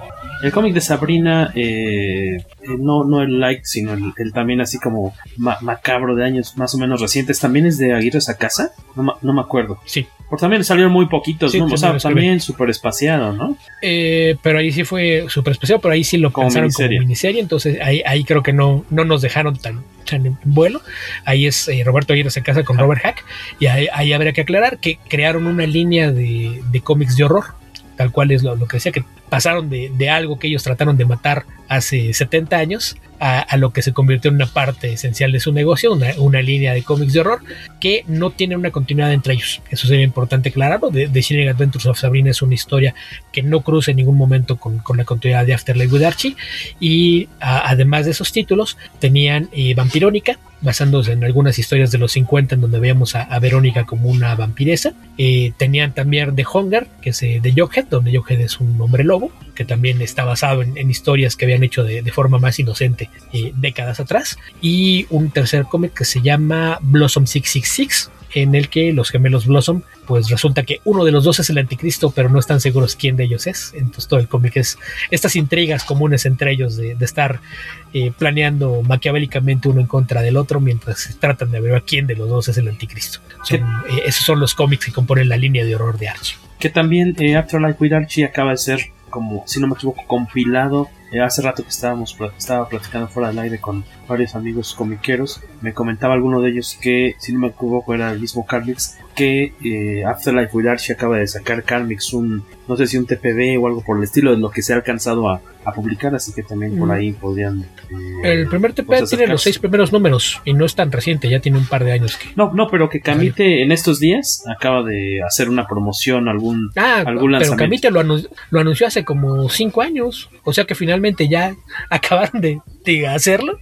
El cómic de Sabrina, eh, no, no el like, sino el, el también así como ma macabro de años más o menos recientes, también es de Aguirre a casa. No, no me acuerdo. Sí. Porque también salieron muy poquitos, sí, ¿no? O sea, también súper espaciado, ¿no? Eh, pero ahí sí fue súper especiado, pero ahí sí lo como pensaron miniserie. como miniserie, entonces ahí, ahí creo que no, no nos dejaron tan, tan en vuelo. Ahí es eh, Roberto Aguirre se casa con Robert Hack, y ahí, ahí, habría que aclarar que crearon una línea de, de cómics de horror, tal cual es lo, que decía, que pasaron de, algo que ellos trataron de matar hace 70 años a, lo que se convirtió en una parte esencial de su negocio, una, línea de cómics de horror que no tiene una continuidad entre ellos. Eso sería importante aclararlo. The, Chilling Adventures of Sabrina es una historia que no cruza en ningún momento con, la continuidad de Afterlife with Archie. Y además de esos títulos, tenían eh, Vampirónica, basándose en algunas historias de los 50 en donde veíamos a, Verónica como una vampiresa. Eh, tenían también The Hunger, que es eh, de Jughead, donde Jughead es un hombre lobo, que también está basado en, historias que habían hecho de, de forma más inocente eh, décadas atrás. Y un tercer cómic que se llama Blossom 666, en el que los gemelos Blossom, pues resulta que uno de los dos es el anticristo, pero no están seguros quién de ellos es. Entonces todo el cómic es estas intrigas comunes entre ellos de, de estar eh, planeando maquiavélicamente uno en contra del otro mientras tratan de ver a quién de los dos es el anticristo. Son, eh, esos son los cómics que componen la línea de horror de Archie. Que también eh, Afterlife with Archie acaba de ser como, si no me equivoco, compilado. Eh, hace rato que estábamos estaba platicando fuera del aire con varios amigos comiqueros. Me comentaba alguno de ellos que, si no me equivoco, era el mismo Carmix, que eh, Afterlife with Archie acaba de sacar Carmix un, no sé si un TPB o algo por el estilo de lo que se ha alcanzado a, a publicar, así que también por ahí podrían. Eh, el primer TPB pues tiene los seis primeros números y no es tan reciente, ya tiene un par de años que. No, no, pero que Camite en estos días acaba de hacer una promoción, algún, ah, algún lanzamiento. Pero Camite lo, anun lo anunció hace como cinco años, o sea que finalmente ya acabaron de, de hacerlo.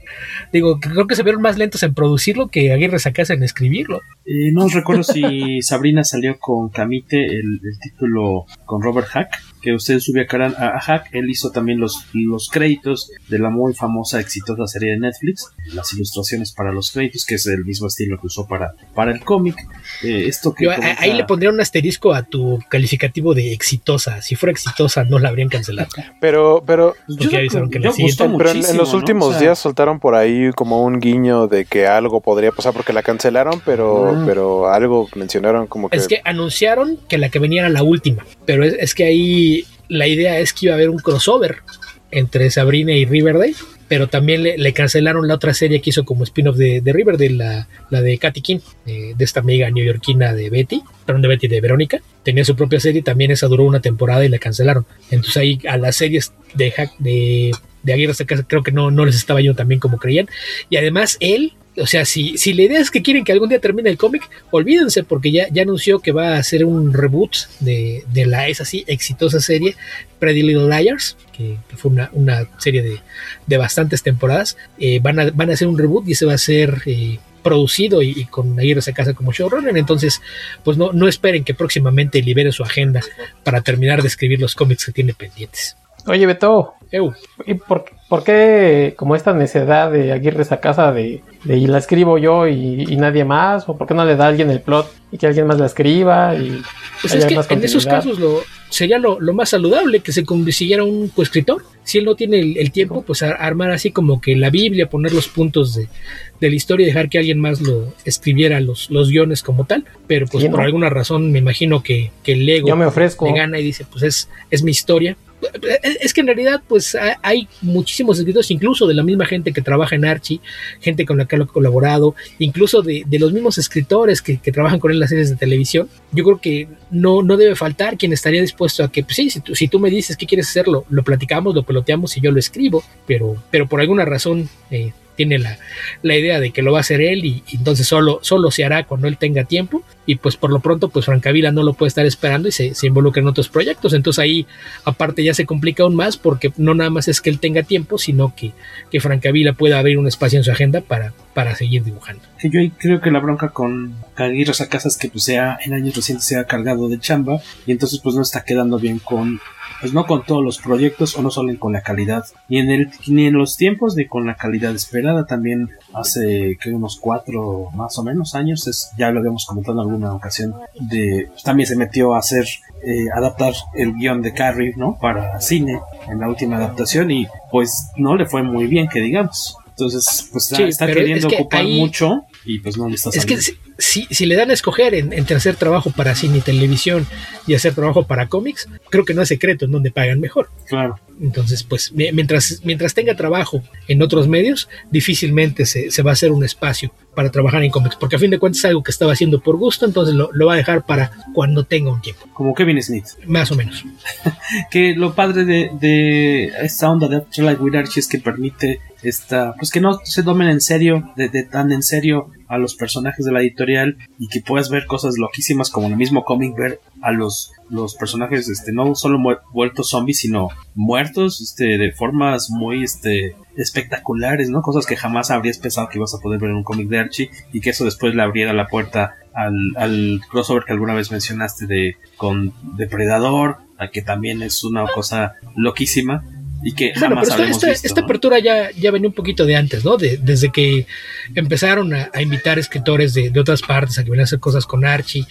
Digo, creo que se vieron más lentos en producirlo que Aguirre Sacasa en escribirlo. Eh, no recuerdo si Sabrina salió con Camite el, el, título con Robert Hack, que usted subió a, a, Hack, él hizo también los, los créditos de la muy famosa, exitosa serie de Netflix, las ilustraciones para los créditos, que es el mismo estilo que usó para, para el cómic. Eh, esto que Yo, comenta... Ahí le pondría un asterisco a tu calificativo de exitosa. Si fuera exitosa, no la habrían cancelado. Pero, pero, Porque ya avisaron que la pero en, en, los últimos ¿no? o sea, días soltaron por ahí como un guiño de que algo podría pasar porque la cancelaron, pero, ah. pero algo mencionaron como que. Es que anunciaron que la que venía era la última, pero es, es que ahí la idea es que iba a haber un crossover entre Sabrina y Riverdale pero también le, cancelaron la otra serie que hizo como spin-off de, Riverdale, la, de Katy King, de, de esta amiga neoyorquina de Betty, perdón, de Betty, de Verónica. Tenía su propia serie, también esa duró una temporada y la cancelaron. Entonces ahí a las series de, de, de Aguirre creo que no, no les estaba yendo tan bien como creían. Y además él, o sea, si, si la idea es que quieren que algún día termine el cómic, olvídense porque ya, ya anunció que va a hacer un reboot de, de la esa así exitosa serie Pretty Little Liars, que, fue una, una serie de, de bastantes temporadas. Eh, van, a, van a hacer un reboot y ese va a ser eh, producido y, con Aguirre Sacasa como showrunner. Entonces, pues no, no esperen que próximamente libere su agenda para terminar de escribir los cómics que tiene pendientes. Oye, Beto, Eu. ¿y por, por qué como esta necesidad de Aguirre esa casa de, de y la escribo yo y, y nadie más? ¿O por qué no le da a alguien el plot y que alguien más la escriba? Y Pues es que en esos casos lo, sería lo, lo más saludable que se consiguiera un coescritor. Si él no tiene el, el tiempo, pues a- armar así como que la Biblia, poner los puntos de, de la historia y dejar que alguien más lo escribiera los, los guiones como tal. Pero pues Sí, por ¿no? alguna razón me imagino que, que el ego Yo me ofrezco. le gana y dice, pues es, es mi historia. Es que en realidad, pues ha- hay muchísimos escritores, incluso de la misma gente que trabaja en Archie, gente con la que ha colaborado, incluso de, de los mismos escritores que, que trabajan con él en las series de televisión. Yo creo que no, no debe faltar quien estaría dispuesto a que, pues sí, si tú, si tú me dices qué quieres hacerlo, lo platicamos, lo peloteamos y yo lo escribo, pero, pero por alguna razón eh, tiene la, la idea de que lo va a hacer él y, entonces solo, solo se hará cuando él tenga tiempo. Y pues por lo pronto pues Francavila no lo puede estar esperando y se, se involucra en otros proyectos. Entonces ahí aparte ya se complica aún más porque no nada más es que él tenga tiempo sino que, que Francavila pueda abrir un espacio en su agenda para, para seguir dibujando. Yo creo que la bronca con Aguirre Sacasa es que pues sea en años recientes se ha cargado de chamba y entonces pues no está quedando bien con pues no con todos los proyectos o no solo con la calidad ni en el ni en los tiempos ni con la calidad esperada. También hace que unos cuatro más o menos años es ya lo habíamos comentado en alguna ocasión de también se metió a hacer eh, adaptar el guion de Carrie no para cine en la última adaptación y pues no le fue muy bien que digamos. Entonces pues está, Sí, está pero queriendo es que ocupar ahí- mucho y pues no le está Es que si, si, le dan a escoger en- entre hacer trabajo para cine y televisión y hacer trabajo para cómics, creo que no es secreto en donde pagan mejor. Claro. Entonces, pues mi- mientras, mientras tenga trabajo en otros medios, difícilmente se, se va a hacer un espacio para trabajar en cómics, porque a fin de cuentas es algo que estaba haciendo por gusto, entonces lo, lo va a dejar para cuando tenga un tiempo, Como Kevin Smith. más o menos. Que lo padre de, de esta onda de Afterlife with Archie es que permite esta, pues que no se tomen en serio, de, tan en serio a los personajes de la editorial y que puedas ver cosas loquísimas como el mismo cómic ver a los, los personajes este no solo vueltos zombies sino muertos este de formas muy este espectaculares no cosas que jamás habrías pensado que ibas a poder ver en un cómic de Archie y que eso después le abriera la puerta al, al crossover que alguna vez mencionaste de con Depredador que también es una cosa loquísima y que Bueno, jamás pero esta, esta- visto esta ¿no? apertura ya, ya venía un poquito de antes, ¿no? De- desde que empezaron a, a invitar escritores de, de otras partes a que vinieran a hacer cosas con Archie,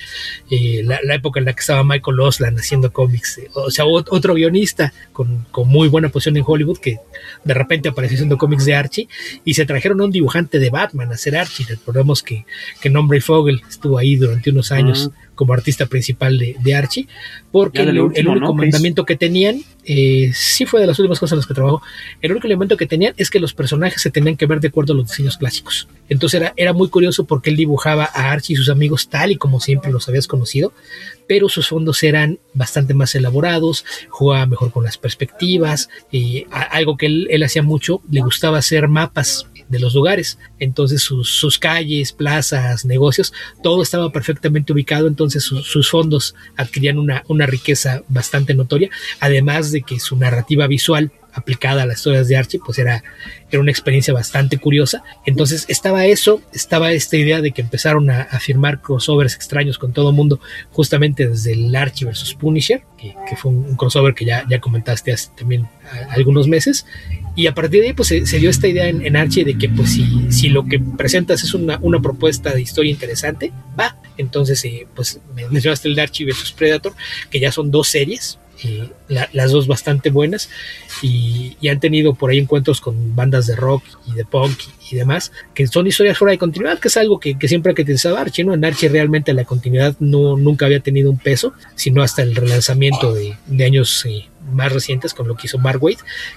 eh, la, la época en la que estaba Michael Osland haciendo cómics, eh, o sea, ot- otro guionista con, con muy buena posición en Hollywood que de repente apareció haciendo cómics de Archie y se trajeron a un dibujante de Batman a hacer Archie. Recordemos que, que Nombre Fogel estuvo ahí durante unos años como artista principal de, de Archie, porque el, único mandamiento que tenían, eh, sí fue de las últimas cosas en las que trabajó, el único elemento que tenían es que los personajes se tenían que ver de acuerdo a los diseños clásicos. Entonces era, era muy curioso porque él dibujaba a Archie y sus amigos tal y como siempre los habías conocido, pero sus fondos eran bastante más elaborados, jugaba mejor con las perspectivas, y a- algo que él, él hacía mucho, le gustaba hacer mapas de los lugares, entonces sus, calles, plazas, negocios, todo estaba perfectamente ubicado, entonces sus, fondos adquirían una, una riqueza bastante notoria, además de que su narrativa visual aplicada a las historias de Archie, pues era, era una experiencia bastante curiosa. Entonces estaba eso, estaba esta idea de que empezaron a, a firmar crossovers extraños con todo el mundo, justamente desde el Archie versus Punisher, que, fue un, crossover que ya, ya comentaste hace también algunos meses. Y a partir de ahí, pues se, dio esta idea en, Archie de que, pues, si, si lo que presentas es una, una propuesta de historia interesante, va. Entonces, eh, pues, me mencionaste el de Archie versus Predator, que ya son dos series, la- las dos bastante buenas, y, y han tenido por ahí encuentros con bandas de rock y de punk y, demás, que son historias fuera de continuidad, que es algo que, que siempre ha caracterizado a Archie, ¿no? En Archie realmente la continuidad no, nunca había tenido un peso, sino hasta el relanzamiento de, de años eh, más recientes con lo que hizo Mark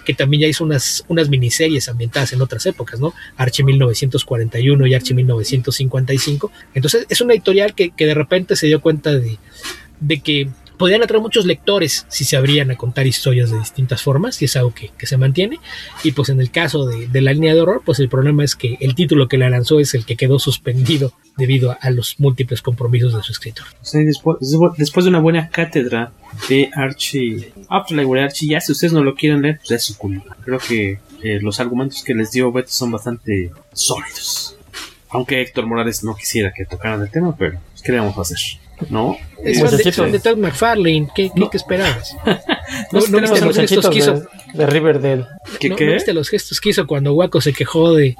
que también ya hizo unas, unas miniseries ambientadas en otras épocas, ¿no? Archie 1941 y Archie 1955. Entonces es una editorial que, que de repente se dio cuenta de, de que podrían atraer muchos lectores si se abrían a contar historias de distintas formas, y es algo que, que se mantiene. Y pues en el caso de, de, la línea de horror, pues el problema es que el título que la lanzó es el que quedó suspendido debido a, a los múltiples compromisos de su escritor. Sí, después, después de una buena cátedra de Archie, Afterlife de Archie, ya si ustedes no lo quieren leer, pues es su culpa. Creo que eh, los argumentos que les dio Beto son bastante sólidos. Aunque Héctor Morales no quisiera que tocaran el tema, pero pues, ¿qué le vamos a hacer? ¿No? Es de, fan de Todd McFarlane, ¿qué, qué, ¿qué esperabas? no, no, viste los gestos que hizo de, de Riverdale. ¿Qué, no, qué? ¿No viste los gestos que hizo cuando Waco se quejó de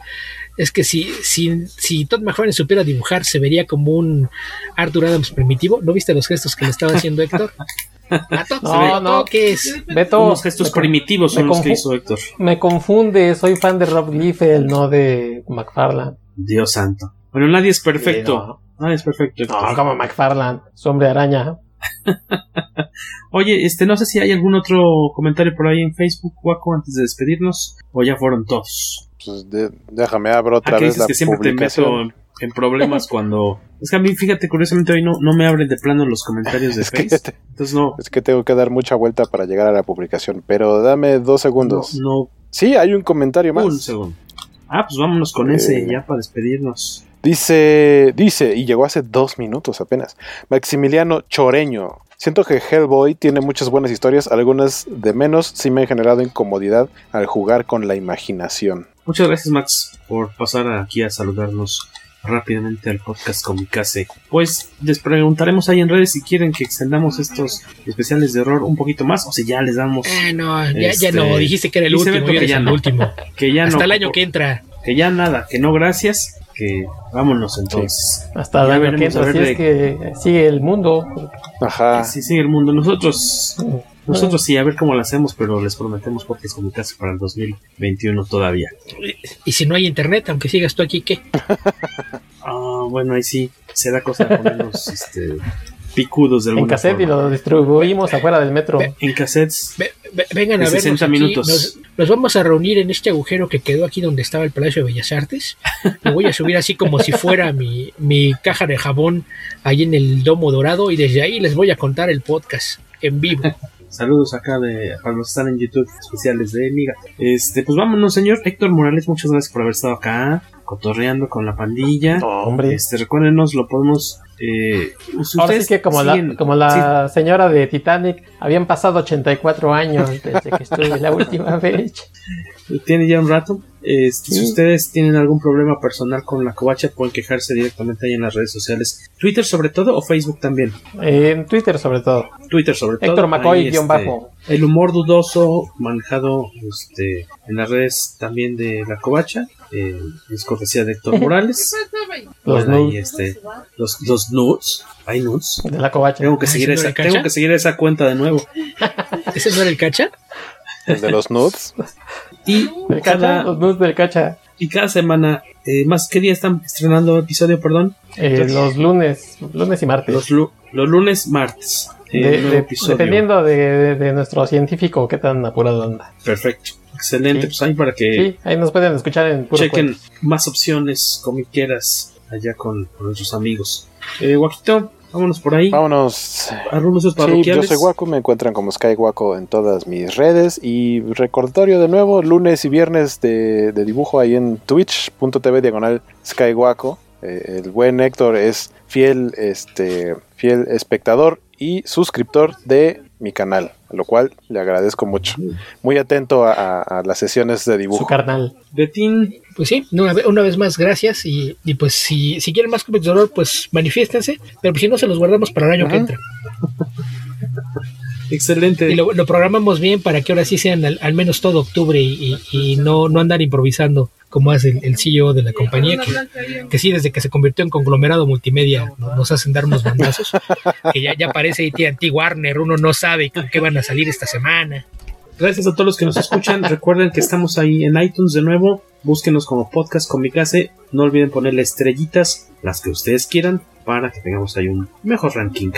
es que si, si, si Todd McFarlane supiera dibujar, se vería como un Arthur Adams primitivo. ¿No viste los gestos que le estaba haciendo Héctor? Mato, no, no. ¿Qué es? Beto, Unos gestos primitivos son los que hizo Héctor. Me confunde, soy fan de Rob Liefeld, no de McFarlane. Dios santo. Bueno, nadie es perfecto. Sí, no. Nadie es perfecto. No, como McFarlane, su hombre araña. Oye, este, no sé si hay algún otro comentario por ahí en Facebook, Waco, antes de despedirnos, o ya fueron todos. Pues de, déjame abro otra ah, vez que la que siempre publicación. te meto en, problemas cuando es que a mí fíjate curiosamente hoy no, no me abren de plano los comentarios de es Facebook te, entonces no es que tengo que dar mucha vuelta para llegar a la publicación pero dame dos segundos no, no sí hay un comentario más un segundo ah pues vámonos con eh, ese ya para despedirnos dice dice y llegó hace dos minutos apenas Maximiliano Choreño Siento que Hellboy tiene muchas buenas historias, algunas de menos sí me han generado incomodidad al jugar con la imaginación. Muchas gracias Max por pasar aquí a saludarnos rápidamente al podcast Comicase. Pues les preguntaremos ahí en redes si quieren que extendamos estos especiales de horror un poquito más o si ya les damos. Ah, no, ya, este, ya no, dijiste que era el último, que ya el no. último. que ya Hasta no, el año que entra. Que ya nada, que no gracias, que vámonos entonces. Sí. Hasta año que entra, si es que sigue el mundo. Ajá. Si sigue el mundo, nosotros. Nosotros sí, a ver cómo lo hacemos, pero les prometemos porque es como casi para el 2021 todavía. Y si no hay internet, aunque sigas tú aquí, ¿qué? Ah, bueno, ahí sí, será cosa de ponernos este, picudos de alguna En cassette forma. y lo distribuimos afuera del metro. En cassettes. Ve, ve, vengan a vernos 60 aquí. minutos. Nos, nos, vamos a reunir en este agujero que quedó aquí donde estaba el Palacio de Bellas Artes. Me voy a subir así como si fuera mi, mi caja de jabón ahí en el Domo Dorado y desde ahí les voy a contar el podcast en vivo. Saludos acá de para los que están en YouTube especiales de Miga. Este, pues vámonos, señor Héctor Morales, muchas gracias por haber estado acá, cotorreando con la pandilla. No, hombre. Este, recuérdenos, lo podemos. Eh, Ahora sí que como siguen, la, como la sí. señora de Titanic, habían pasado 84 años desde que estuve la última Tiene ya un rato. Este, sí. Si ustedes tienen algún problema personal con la covacha, pueden quejarse directamente ahí en las redes sociales. Twitter sobre todo o Facebook también. Eh, en Twitter sobre todo. Twitter sobre todo. Héctor McCoy guion este, bajo. El humor dudoso manejado este, en las redes también de la covacha. Eh, es cortesía de Héctor Morales. los bueno, nudes. Este, los, los nudes. Hay nudes. De la covacha. Tengo que, seguir esa, tengo que seguir esa cuenta de nuevo. ¿Ese no era el cacha? El de los nudes. Y cacha, cada, los nudes del cacha. Y cada semana, eh, más ¿qué día están estrenando episodio, perdón? Eh, los lunes, lunes y martes. Los, los lunes, martes. Eh, de, de, dependiendo de, de, nuestro científico, qué tan apurado anda. Perfecto. Excelente, sí. pues ahí para que sí, ahí nos pueden escuchar en puro chequen más opciones comiqueras allá con, con nuestros amigos. Eh, Guaquito, vámonos por ahí. Vámonos. Anuncios Sí, yo soy Guaco, me encuentran como Sky Guaco en todas mis redes. Y recordatorio de nuevo, lunes y viernes de, de dibujo ahí en twitch.tv diagonal Sky Guaco. Eh, el buen Héctor es fiel, este, fiel espectador y suscriptor de mi canal, a lo cual le agradezco mucho. Muy atento a, a, a las sesiones de dibujo. Su carnal. Betín. Pues sí, una, una vez más, gracias. Y, y, pues si, si quieren más cómics de horror, pues manifiéstense. Pero pues si no, se los guardamos para el año que entra. Excelente. Y lo, lo, programamos bien para que ahora sí sean al, al menos todo octubre y, y, y, no, no andar improvisando como hace el, el CEO de la compañía, que, que, sí, desde que se convirtió en conglomerado multimedia, nos hacen dar unos bandazos, que ya, ya parece AT&T Warner, uno no sabe con qué van a salir esta semana. Gracias a todos los que nos escuchan. Recuerden que estamos ahí en iTunes de nuevo. Búsquenos como podcast Comicase. No olviden ponerle estrellitas, las que ustedes quieran. para que tengamos ahí un mejor ranking.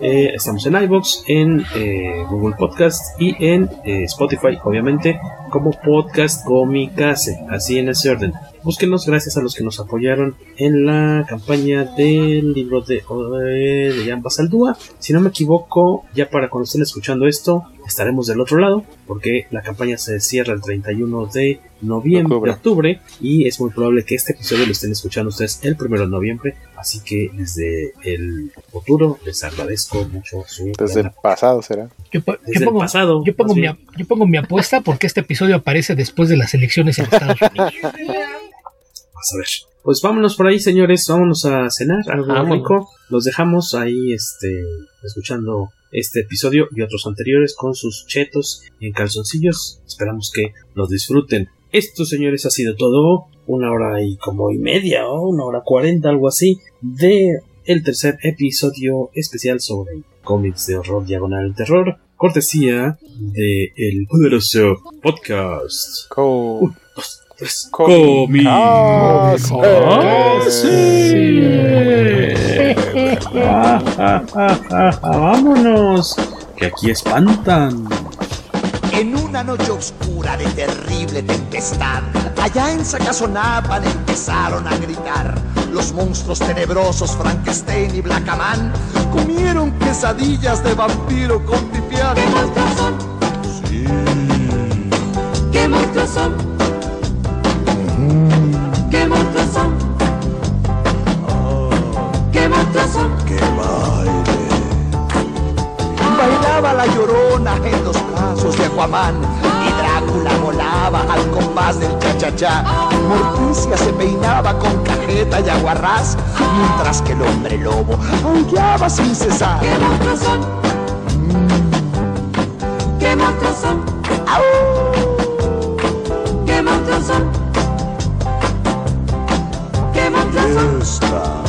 Eh, estamos en iBox, en eh, Google Podcast y en eh, Spotify, obviamente, como Podcast Comicase, así en ese orden. Búsquenos gracias a los que nos apoyaron en la campaña del libro de, de Jan Basaldúa. Si no me equivoco, ya para cuando estén escuchando esto, estaremos del otro lado, porque la campaña se cierra el 31 de noviembre, Octubre. de octubre, y es muy probable que este episodio lo estén escuchando ustedes el primero de noviembre. Así que desde el futuro les agradezco mucho su Desde el pasado será. Yo, po- yo Desde el pongo, pasado, yo, pongo mi, yo pongo mi apuesta porque este episodio aparece después de las elecciones en Estados Unidos. Vas a ver. Pues vámonos por ahí, señores. Vámonos a cenar algo Vámonos. rico. Los dejamos ahí, este, escuchando este episodio y otros anteriores con sus chetos en calzoncillos. Esperamos que los disfruten. Esto, señores, ha sido todo. Una hora y como y media, o una hora cuarenta, algo así, de el tercer episodio especial sobre cómics de horror diagonal terror. Cortesía de El Poderoso Podcast. Co- Un, dos, tres. Comicase. Vámonos, que aquí espantan. En una noche oscura de terrible tempestad, allá en Sacazonapan empezaron a gritar. Los monstruos tenebrosos Frankenstein y Blackaman comieron quesadillas de vampiro con. ¿Qué monstruos son? Sí. ¿Qué monstruos son? ¿Qué son? ¡Qué baile! Bailaba la llorona en los brazos de Aquaman y Drácula volaba al compás del cha-cha-cha. Morticia se peinaba con cajeta y aguarrás, mientras que el hombre lobo aullaba sin cesar. ¿Qué monstruos son? ¿Qué son? ¿Qué son? ¿Qué monstruos son? En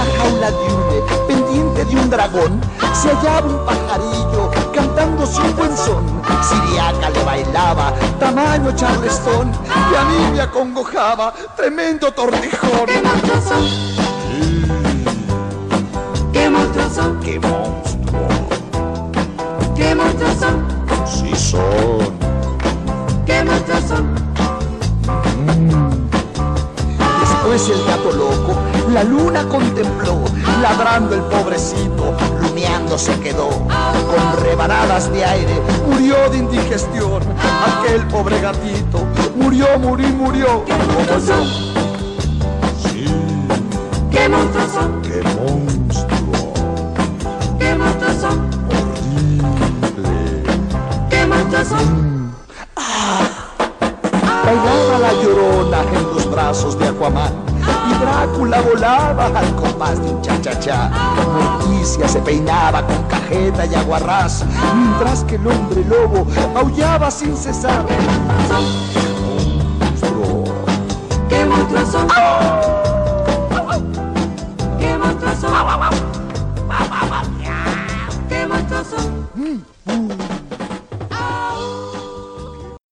una jaula de hule, pendiente de un dragón, se hallaba un pajarillo cantando su buen son. Siriaca le bailaba, tamaño charlestón, y a mí me acongojaba, tremendo tortijón. ¿Qué monstruos son? ¿Qué monstruos son? ¿Qué monstruo? ¿Qué monstruos son? Sí son. ¿Qué monstruos Después el gato loco, la luna contempló, ladrando el pobrecito, lumeando se quedó. Con rebanadas de aire, murió de indigestión. Aquel pobre gatito, murió, murió, murió. Como yo. Sí. ¿Qué monstruos son? ¡Qué monstruo! ¿Qué monstruos son? Horrible. ¿Qué monstruos son? bailaba la llorona en los brazos de Aquaman. Y Drácula volaba al compás de un cha-cha-cha. Morticia se peinaba con cajeta y aguarrás, mientras que el hombre lobo aullaba sin cesar. ¡Monstruo! ¡Qué monstruo son! ¡Qué monstruo son! ¡Qué monstruo son! Mm, mm.